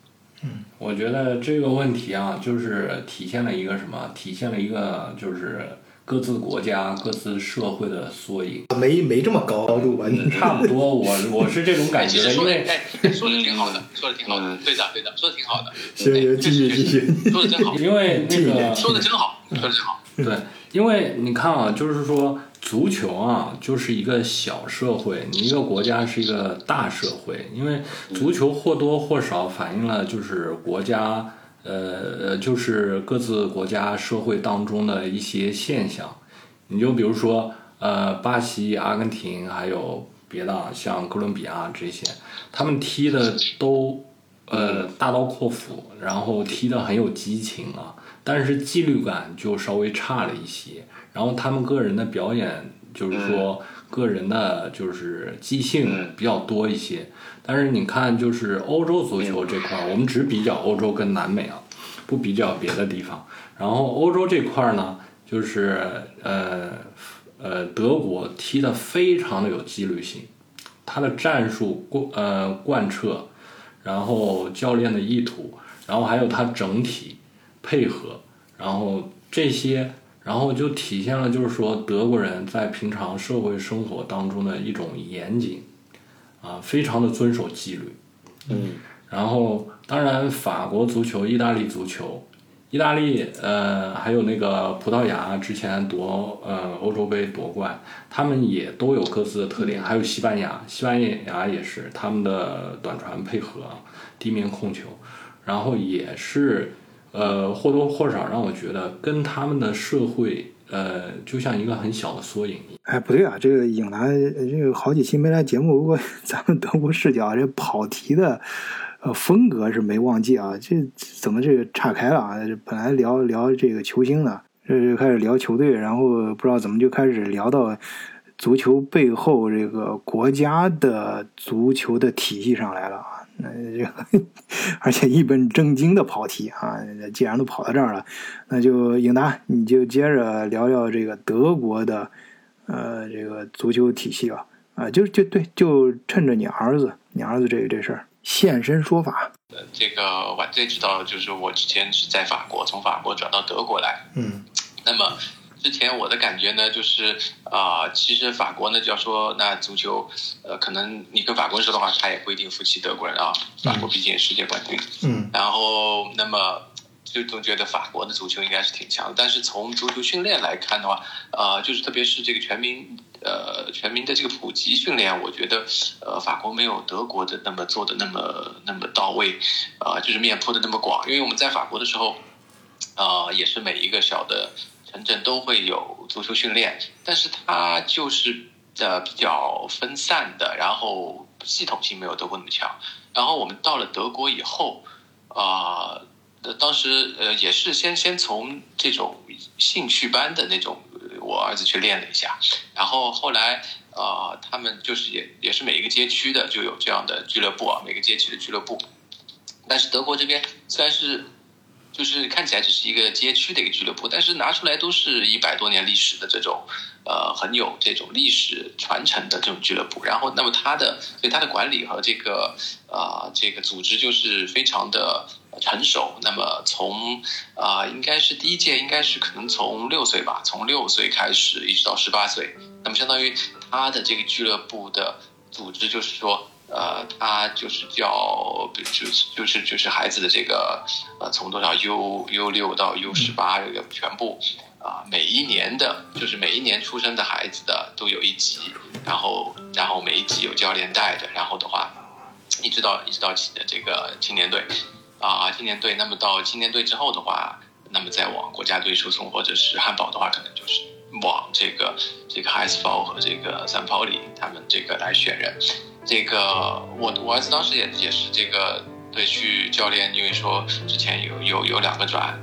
我觉得这个问题啊，就是体现了一个什么？体现了一个就是各自国家、各自社会的缩影。没没这么高高度吧？你差不多，我我是这种感觉的，因为说的挺好的，说的挺好的，对的对的，说的挺好的。行行，继续 继续，说的真好。因为那个说的真好，说的真好。对，因为你看啊，就是说。足球啊，就是一个小社会，你一个国家是一个大社会，因为足球或多或少反映了就是国家，呃，就是各自国家社会当中的一些现象。你就比如说，呃，巴西、阿根廷，还有别的，像哥伦比亚这些，他们踢的都，呃，大刀阔斧，然后踢的很有激情啊，但是纪律感就稍微差了一些。然后他们个人的表演，就是说个人的就是即兴比较多一些。但是你看，就是欧洲足球这块儿，我们只比较欧洲跟南美啊，不比较别的地方。然后欧洲这块儿呢，就是呃呃，德国踢得非常的有纪律性，他的战术贯呃贯彻，然后教练的意图，然后还有他整体配合，然后这些。然后就体现了，就是说德国人在平常社会生活当中的一种严谨，啊，非常的遵守纪律。嗯。然后，当然，法国足球、意大利足球、意大利呃，还有那个葡萄牙之前夺呃欧洲杯夺冠，他们也都有各自的特点。还有西班牙，西班牙也是他们的短传配合、地面控球，然后也是。呃，或多或少让我觉得跟他们的社会，呃，就像一个很小的缩影。哎，不对啊，这个影南这个好几期没来节目，如果 咱们德国视角，这跑题的呃风格是没忘记啊。这怎么这个岔开了啊？本来聊聊这个球星的，这就开始聊球队，然后不知道怎么就开始聊到足球背后这个国家的足球的体系上来了啊。那就，而且一本正经的跑题啊！既然都跑到这儿了，那就英达，你就接着聊聊这个德国的，呃，这个足球体系吧。啊，就就对，就趁着你儿子，你儿子这这事儿现身说法。呃，这个晚最知道，就是我之前是在法国，从法国转到德国来。嗯，那么。之前我的感觉呢，就是啊，其实法国呢，就要说那足球，呃，可能你跟法国人说的话，他也不一定服气德国人啊。法国毕竟世界冠军。嗯。然后，那么就总觉得法国的足球应该是挺强，但是从足球训练来看的话，呃，就是特别是这个全民呃全民的这个普及训练，我觉得呃法国没有德国的那么做的那么那么到位，啊，就是面铺的那么广。因为我们在法国的时候，啊，也是每一个小的。城镇都会有足球训练，但是它就是呃比较分散的，然后系统性没有德国那么强。然后我们到了德国以后，啊，当时呃也是先先从这种兴趣班的那种，我儿子去练了一下，然后后来啊他们就是也也是每一个街区的就有这样的俱乐部啊，每个街区的俱乐部。但是德国这边虽然是。就是看起来只是一个街区的一个俱乐部，但是拿出来都是一百多年历史的这种，呃，很有这种历史传承的这种俱乐部。然后，那么它的，所以它的管理和这个，啊，这个组织就是非常的成熟。那么从，啊，应该是第一届，应该是可能从六岁吧，从六岁开始一直到十八岁。那么相当于他的这个俱乐部的组织就是说。呃，他就是叫，就是就是就是孩子的这个，呃，从多少 U U 六到 U 十八这个全部，啊，每一年的，就是每一年出生的孩子的都有一级，然后然后每一级有教练带着，然后的话，一直到一直到这个青年队，啊，青年队，那么到青年队之后的话，那么再往国家队输送或者是汉堡的话，可能就是往这个这个 High School 和这个三跑里他们这个来选人。这个我我儿子当时也也是这个对去教练，因为说之前有有有两个转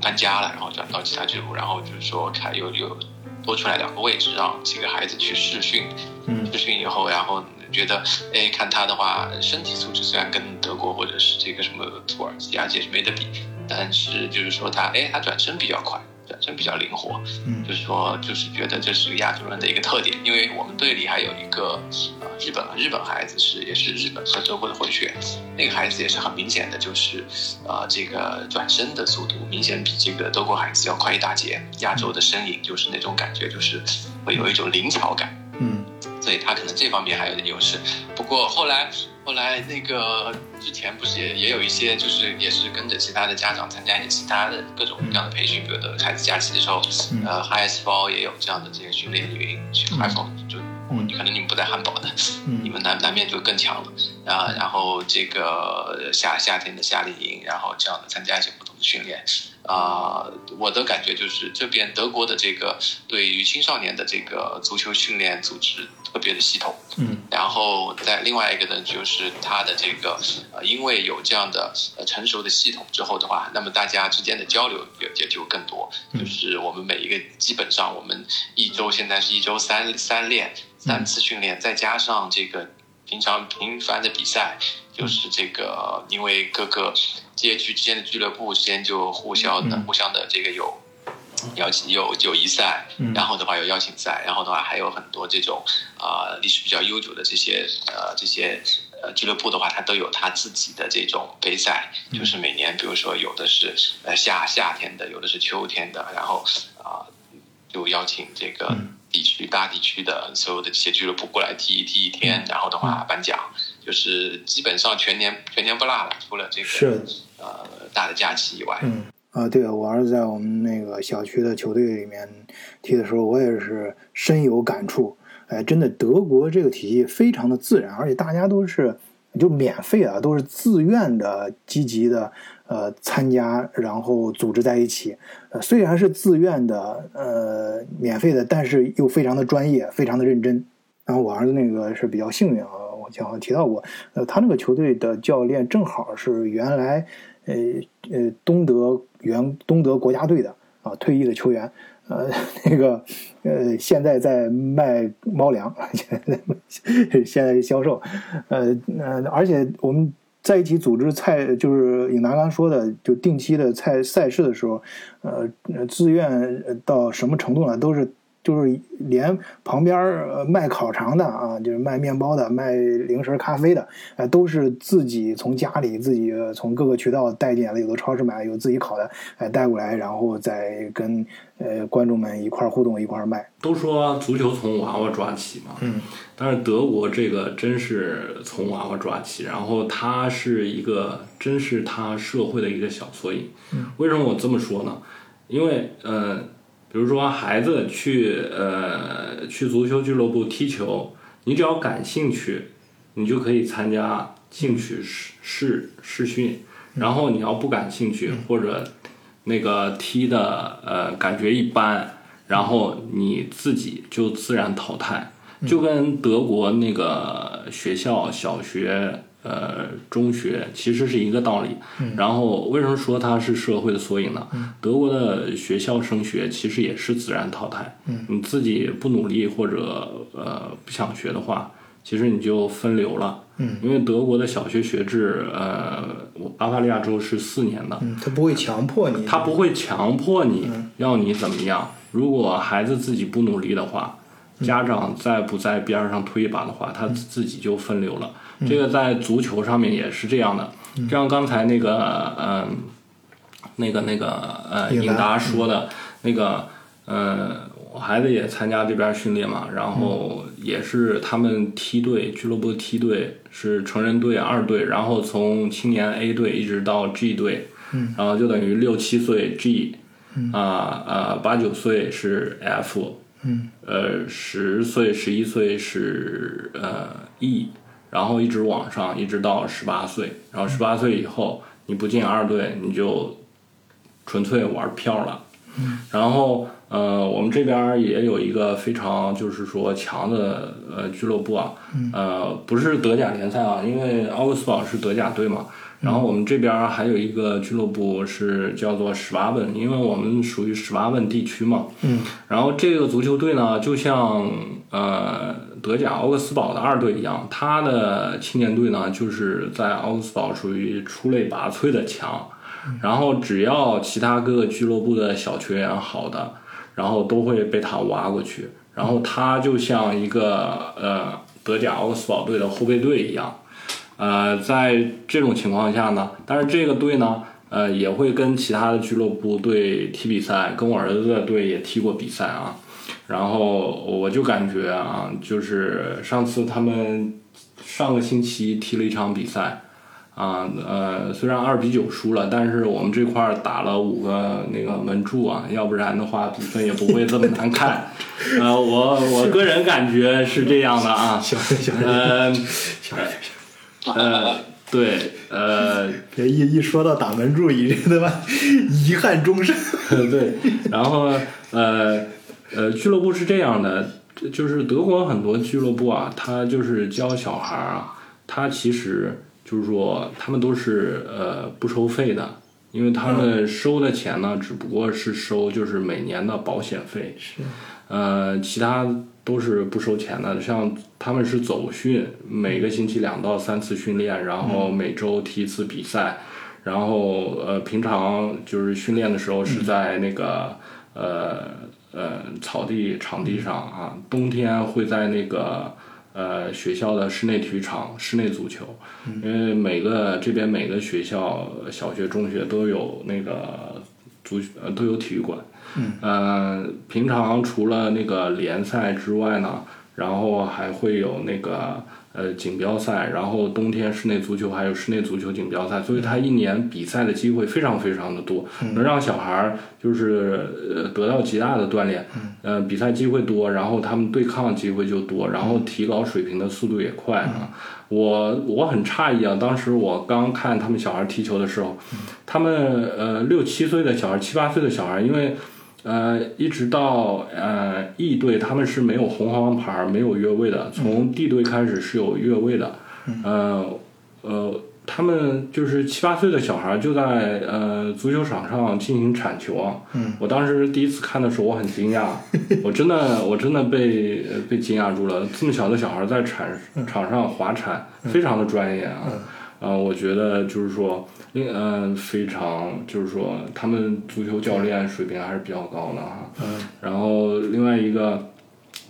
搬家了，然后转到其他俱乐部，然后就是说看有有多出来两个位置，让几个孩子去试训，嗯试训以后，然后觉得哎看他的话，身体素质虽然跟德国或者是这个什么土耳其啊这些没得比，但是就是说他哎他转身比较快。本身比较灵活，嗯就是说就是觉得这是亚洲人的一个特点，因为我们队里还有一个呃日本日本孩子是也是日本和德国的混血，那个孩子也是很明显的，就是呃这个转身的速度明显比这个德国孩子要快一大截，亚洲的身影就是那种感觉，就是会有一种灵巧感。嗯所以他可能这方面还有点优势。不过后来后来那个之前不是也也有一些，就是也是跟着其他的家长参加一些其他的各种各样的培训，比如的孩子假期的时候，嗯。呃，High 包也有这样的这些训练营，去 High 包就。嗯。可能你们不在汉堡的，嗯。你们南南面就更强了。啊。然后这个夏夏天的夏令营，然后这样的参加一些不同的训练啊、我的感觉就是这边德国的这个对于青少年的这个足球训练组织特别的系统。嗯然后在另外一个呢，就是它的这个呃，因为有这样的呃成熟的系统之后的话，那么大家之间的交流也也就更多。嗯就是我们每一个基本上我们一周现在是一周三三练三次训练，再加上这个平常频繁的比赛，就是这个因为各个街区之间的俱乐部之间就互相的、嗯。互相的这个有。邀请有友谊赛，嗯。然后的话有邀请赛，然后的话还有很多这种啊、历史比较悠久的这些呃这些呃俱乐部的话，它都有它自己的这种杯赛，嗯。就是每年比如说有的是呃夏夏天的，有的是秋天的，然后啊、就邀请这个嗯地区大地区的所有的这些俱乐部过来踢一踢一天，嗯。然后的话颁奖，就是基本上全年全年不落了，除了这个是。呃大的假期以外，嗯啊，对我儿子在我们那个小区的球队里面踢的时候，我也是深有感触。哎，真的，德国这个体系非常的自然，而且大家都是就免费啊，都是自愿的、积极的呃参加，然后组织在一起。呃，虽然是自愿的，呃，免费的，但是又非常的专业，非常的认真。然后我儿子那个是比较幸运啊，我好像提到过，呃，他那个球队的教练正好是原来呃呃东德原东德国家队的啊退役的球员，呃 那个呃现在在卖猫粮，现在现在销售，呃呃，而且我们在一起组织赛，就是尹达刚说的，就定期的赛赛事的时候，呃自愿到什么程度呢？都是。就是连旁边儿呃卖烤肠的啊，就是卖面包的、卖零食、咖啡的，呃，都是自己从家里自己呃从各个渠道带进来的，有的超市买，有自己烤的，哎、带过来，然后再跟呃观众们一块儿互动，一块儿卖。都说足球从娃娃抓起嘛，嗯，但是德国这个真是从娃娃抓起，然后它是一个真是它社会的一个小缩影。嗯，为什么我这么说呢？因为呃，比如说孩子去呃去足球俱乐部踢球，你只要感兴趣，你就可以参加兴趣试试试训，然后你要不感兴趣或者那个踢的呃感觉一般。然后你自己就自然淘汰，就跟德国那个学校小学、呃中学其实是一个道理。然后为什么说它是社会的缩影呢？德国的学校升学其实也是自然淘汰。你自己不努力或者呃不想学的话，其实你就分流了。嗯，因为德国的小学学制，呃，我巴伐利亚州是四年的，嗯，他不会强迫你，他不会强迫你要你怎么样。如果孩子自己不努力的话，家长再不在边上推一把的话，他自己就分流了。这个在足球上面也是这样的。就像刚才那个，嗯、那个那个呃，应达说的那个，呃，我孩子也参加这边训练嘛，然后也是他们梯队俱乐部梯队是成人队二队，然后从青年 A 队一直到 G 队，嗯，然后就等于六七岁 G，啊呃八九岁是 F，嗯，呃十岁十一岁是呃 E，然后一直往上一直到十八岁，然后十八岁以后你不进二队你就纯粹玩票了。嗯然后呃，我们这边也有一个非常就是说强的呃俱乐部啊，呃，不是德甲联赛啊，因为奥格斯堡是德甲队嘛。然后我们这边还有一个俱乐部是叫做史巴文，因为我们属于史巴文地区嘛。嗯。然后这个足球队呢，就像呃德甲奥克斯堡的二队一样，他的青年队呢就是在奥克斯堡属于出类拔萃的强。然后只要其他各个俱乐部的小球员好的，然后都会被他挖过去，然后他就像一个呃德甲奥克斯堡队的后备队一样，呃，在这种情况下呢，但是这个队呢，呃，也会跟其他的俱乐部队踢比赛，跟我儿子的队也踢过比赛啊。然后我就感觉啊，就是上次他们上个星期踢了一场比赛，啊呃，虽然二比九输了，但是我们这块儿打了五个那个门柱啊，要不然的话比分也不会这么难看。呃，我我个人感觉是这样的啊，小声小声呃小声小声，呃，对，呃，别一一说到打门柱，一他妈遗憾终身。对，然后呃呃，俱乐部是这样的，就是德国很多俱乐部啊，他就是教小孩儿啊，他其实就是说他们都是呃不收费的，因为他们收的钱呢，只不过是收就是每年的保险费，是，呃，其他都是不收钱的。像他们是走训，每个星期两到三次训练，然后每周踢一次比赛，然后呃，平常就是训练的时候是在那个呃呃草地场地上啊，冬天会在那个。呃，学校的室内体育场、室内足球，因为每个这边每个学校，小学、中学都有那个足呃都有体育馆。嗯，呃，平常除了那个联赛之外呢，然后还会有那个呃锦标赛，然后冬天室内足球还有室内足球锦标赛，所以他一年比赛的机会非常非常的多，能让小孩儿就是呃得到极大的锻炼。呃，比赛机会多，然后他们对抗机会就多，然后提高水平的速度也快啊。我我很诧异啊，当时我刚看他们小孩踢球的时候，他们呃六七岁的小孩、七八岁的小孩，因为呃一直到呃 E 队他们是没有红黄牌、没有越位的，从 D 队开始是有越位的，呃呃。他们就是七八岁的小孩就在呃足球场上进行铲球啊！我当时第一次看的时候，我很惊讶，我真的我真的被呃被惊讶住了。这么小的小孩在铲场上滑铲，非常的专业啊！啊，我觉得就是说，另呃非常就是说，他们足球教练水平还是比较高的哈。然后另外一个，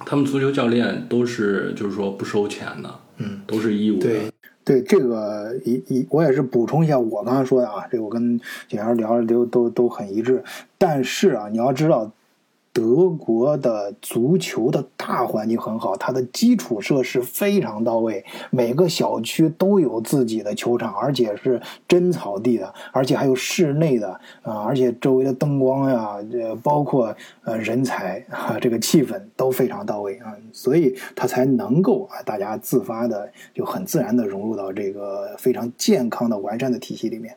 他们足球教练都是就是说不收钱的，嗯，都是义务的。对对，这个一一我也是补充一下我刚才说的啊，这个我跟景阳聊的都都都很一致。但是啊，你要知道，德国的足球的大环境很好，它的基础设施非常到位，每个小区都有自己的球场，而且是真草地的，而且还有室内的啊，而且周围的灯光呀，这包括呃人才啊，这个气氛都非常到位啊，所以它才能够啊，大家自发的就很自然的融入到这个非常健康的完善的体系里面。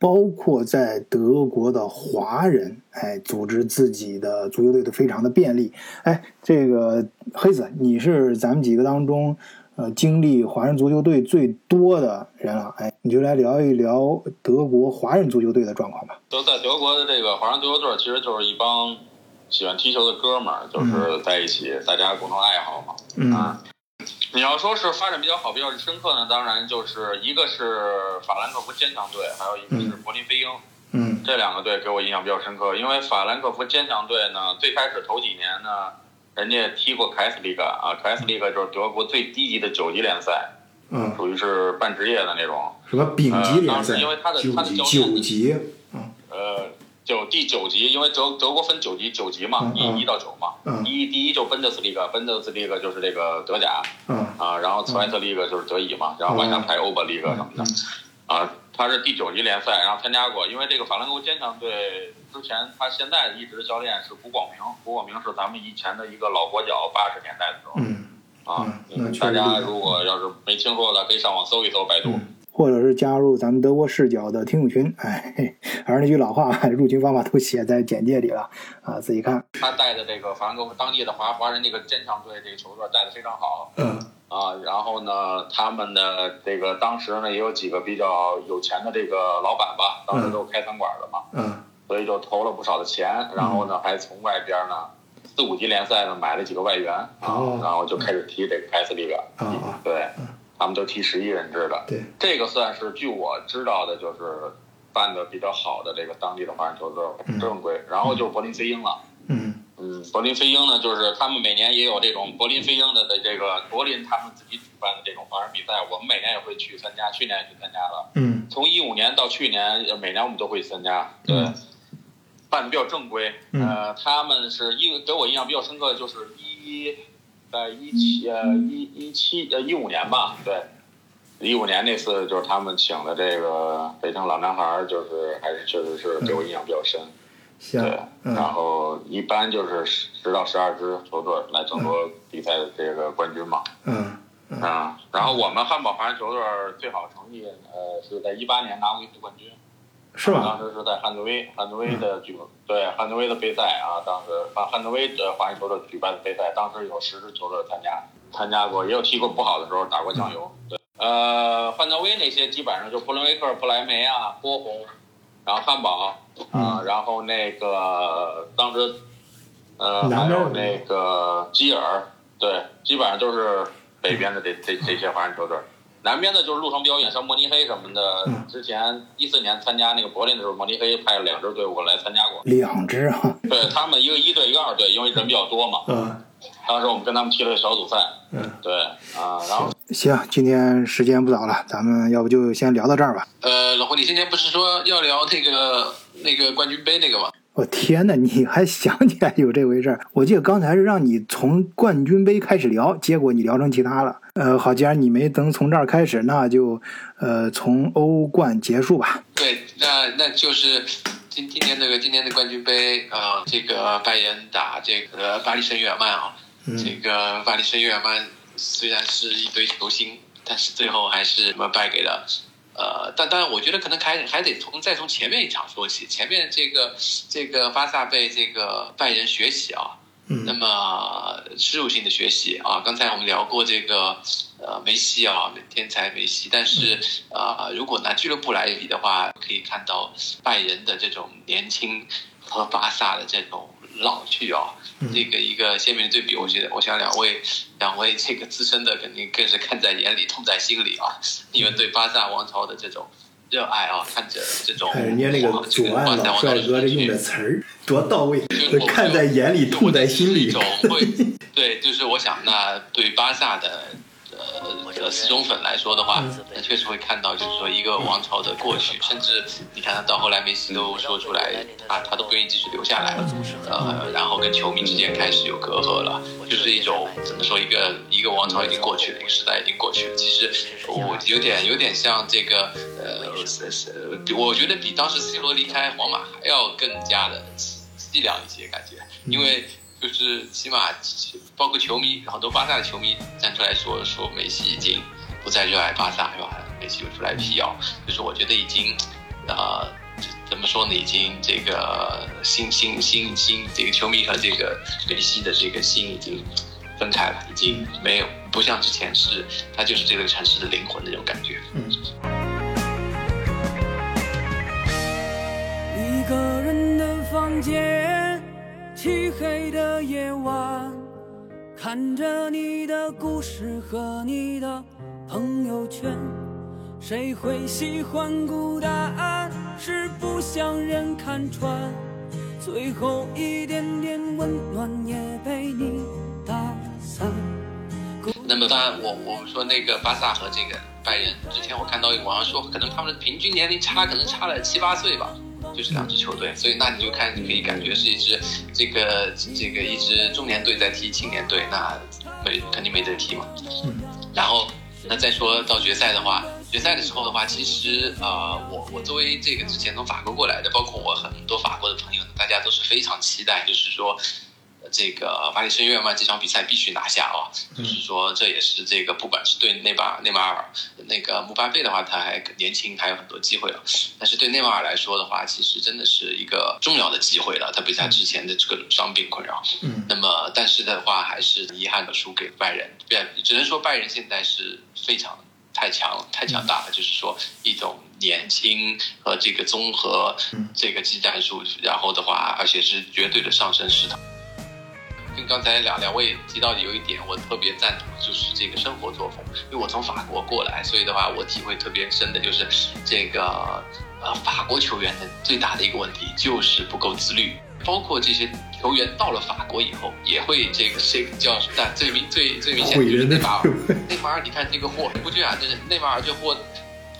包括在德国的华人，哎，组织自己的足球队都非常的便利。哎，这个黑子，你是咱们几个当中，呃，经历华人足球队最多的人了。哎，你就来聊一聊德国华人足球队的状况吧。就在德国的这个华人足球队，其实就是一帮喜欢踢球的哥们儿，就是在一起，大家共同爱好嘛。嗯啊，你要说是发展比较好、比较深刻呢，当然就是一个是法兰克福坚强队，还有一个是柏林飞鹰。嗯这两个队给我印象比较深刻，因为法兰克福坚强队呢，最开始头几年呢，人家踢过凯斯利格啊，凯斯利格就是德国最低级的九级联赛，嗯，属于是半职业的那种。什么丙级联呃当赛时因为他的九他的教九练级，呃，就第九级，因为德德国分九级，九级嘛，一一到九嘛。嗯一第一就奔德斯利格，奔德斯利格就是这个德甲嗯啊，然后茨莱特利格就是德乙嘛，然后往下排欧伯利格什么的。啊，他是第九级联赛，然后参加过，因为这个法兰克福坚强队之前他现在一直教练是古广明，古广明是咱们以前的一个老国脚，八十年代的时候。嗯，啊大家如果要是没听说的，可以上网搜一搜百度。或者是加入咱们德国视角的听友群，哎，嘿还是那句老话，入群方法都写在简介里了啊，自己看。他带的这个法兰克福当地的华华人这个坚强队这个球队带的非常好。嗯。啊，然后呢，他们的这个当时呢也有几个比较有钱的这个老板吧，当时都开餐馆的嘛，嗯。所以就投了不少的钱，然后呢还从外边呢四五级联赛呢买了几个外援啊，哦。然后就开始踢这个 S 利 a 啊啊对，他们都踢十一人制的，对，这个算是据我知道的，就是办的比较好的这个当地的华人球队正规，然后就是柏林飞鹰了。嗯。嗯，柏林飞鹰呢，就是他们每年也有这种柏林飞鹰的的这个柏林他们自己主办的这种华人比赛，我们每年也会去参加，去年也去参加了。嗯。从一五年到去年，呃每年我们都会参加，对，嗯。办的比较正规。嗯。呃，他们是一给我印象比较深刻的，就是一在一七呃一一七呃一五年吧，对，一五年那次就是他们请的这个北京老男孩儿，就是还是确实是给我印象比较深。行对，嗯然后一般就是十十到十二支球队来争夺比赛的这个冠军嘛。嗯啊，然后我们汉堡华人球队最好成绩，呃，是在一八年拿过一次冠军。是吧？当时是在汉诺威，汉诺威的举对汉诺威的杯赛啊，当时汉汉诺威的华人球队举办的杯赛，当时有十支球队参加，参加过，也有踢过不好的时候打过酱油。对，呃，汉诺威那些基本上就布伦威克、布莱梅啊、波鸿，然后汉堡啊，然后那个当时呃还有那个基尔，对，基本上都是北边的这这这些华人球队。南边的就是路程比较远，像慕尼黑什么的。嗯之前一四年参加那个柏林的时候，慕尼黑派了两支队伍来参加过。两支啊，对他们一个一队一个二队，因为人比较多嘛。嗯当时我们跟他们踢了个小组赛。嗯，对啊，然后行，今天时间不早了，咱们要不就先聊到这儿吧。呃，老胡，你今天不是说要聊那个那个冠军杯那个吗？我、天呐，你还想起来有这回事儿？我记得刚才是让你从冠军杯开始聊，结果你聊成其他了。呃，好，既然你没能从这儿开始，那就呃从欧冠结束吧。对，那那就是今今年这个今年的冠军杯啊、呃这个拜仁打这个巴黎圣日耳曼啊，嗯这个巴黎圣日耳曼虽然是一堆球星，但是最后还是什么败给了。呃，但当然，我觉得可能还还得从再从前面一场说起。前面这个这个巴萨被这个拜仁学习啊，嗯那么耻辱性的学习啊，刚才我们聊过这个呃梅西啊，天才梅西，但是啊、呃如果拿俱乐部来比的话，可以看到拜仁的这种年轻和巴萨的这种老去啊，这个一个鲜明的对比。我觉得，我想两位两位这个资深的肯定更是看在眼里，痛在心里啊，你们对巴萨王朝的这种。热爱啊，看着这种看人家那个左岸老王哥这用的词儿多到位就是，看在眼里，痛在心里一。种会，对，就是我想，那对巴萨的呃的死忠粉来说的话，那确实会看到，就是说一个王朝的过去，甚至你看到后来梅西都说出来，他他都不愿意继续留下来了，呃，然后跟球迷之间开始有隔阂了，就是一种怎么说，一个一个王朝已经过去了，一个时代已经过去了。其实我有点有点像这个呃，是是，我觉得比当时 C 罗离开皇马还要更加的凄凉一些感觉，因为就是起码包括球迷，好多巴萨的球迷站出来说说梅西已经不再热爱巴萨，是吧？梅西又出来辟谣，就是我觉得已经呃怎么说呢，已经这个心心心心这个球迷和这个梅西的这个心已经分开了，已经没有不像之前是他就是这个城市的灵魂那种感觉。一个人的房间，漆黑的夜晚，看着你的故事和你的朋友圈。谁会喜欢孤单？是不想人看穿，最后一点点温暖也被你打散。那么当然我，我们说那个巴萨和这个拜仁，之前我看到网上说，可能他们的平均年龄差可能差了七八岁吧，就是两支球队，所以那你就看，你可以感觉是一支这个这个一支中年队在踢青年队，那没肯定没得踢嘛。然后那再说到决赛的话，决赛的时候的话，其实呃，我我作为这个之前从法国过来的，包括我很多法国的朋友，大家都是非常期待，就是说。呃这个巴黎圣日耳曼这场比赛必须拿下啊！就是说，这也是这个不管是对内马内马尔、那个姆巴佩的话，他还年轻，还有很多机会了。但是对内马尔来说的话，其实真的是一个重要的机会了，特别他之前的各种伤病困扰。嗯那么，但是的话，还是遗憾的输给拜仁。拜只能说拜仁现在是非常太强了，太强大了。就是说，一种年轻和这个综合这个技战术，然后的话，而且是绝对的上升势头。跟刚才两两位提到的有一点，我特别赞同，就是这个生活作风。因为我从法国过来，所以的话，我体会特别深的就是这个呃，法国球员的最大的一个问题就是不够自律。包括这些球员到了法国以后，也会这个这个叫但最明最最明显的就是内马尔。内马尔，你看这个货不对啊，这是内马尔这货，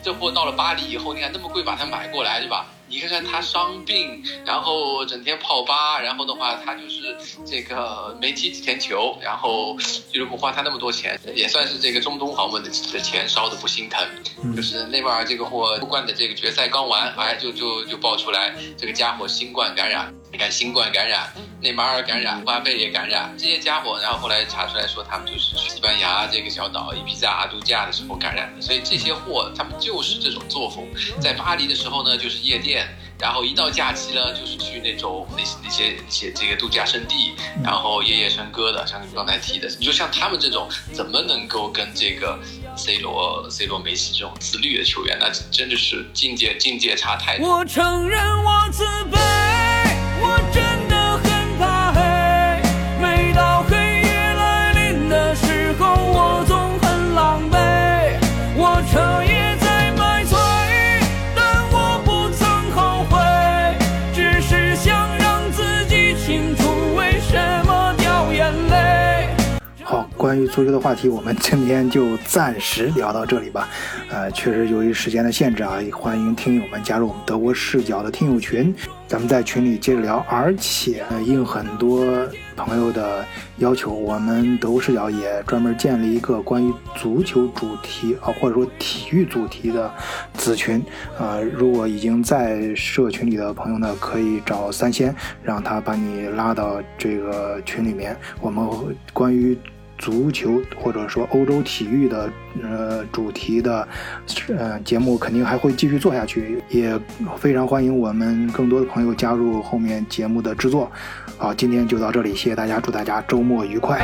这货到了巴黎以后，你看那么贵把它买过来，对吧？你看看他伤病，然后整天泡吧，然后的话他就是这个没踢几天球，然后俱乐部花他那么多钱，也算是这个中东豪门的的钱烧的不心疼。就是内马尔这个货，欧冠的这个决赛刚完，哎，就就就爆出来这个家伙新冠感染。你看新冠感染，内马尔感染，巴贝也感染，这些家伙，然后后来查出来说他们就是去西班牙这个小岛伊比萨度假的时候感染的，所以这些货他们就是这种作风。在巴黎的时候呢，就是夜店，然后一到假期呢，就是去那种那些那些那些这个度假胜地，然后夜夜笙歌的，像你刚才提的，你就像他们这种，怎么能够跟这个 C 罗、C 罗、梅西这种自律的球员，那真的是境界境界差太多。我承认我自卑。足球的话题，我们今天就暂时聊到这里吧。呃，确实由于时间的限制啊，欢迎听友们加入我们德国视角的听友群。咱们在群里接着聊，而且应很多朋友的要求，我们德国视角也专门建立一个关于足球主题啊，或者说体育主题的子群。呃，如果已经在社群里的朋友呢，可以找三仙，让他把你拉到这个群里面。我们关于足球或者说欧洲体育的呃主题的呃节目肯定还会继续做下去，也非常欢迎我们更多的朋友加入后面节目的制作。好，今天就到这里，谢谢大家，祝大家周末愉快。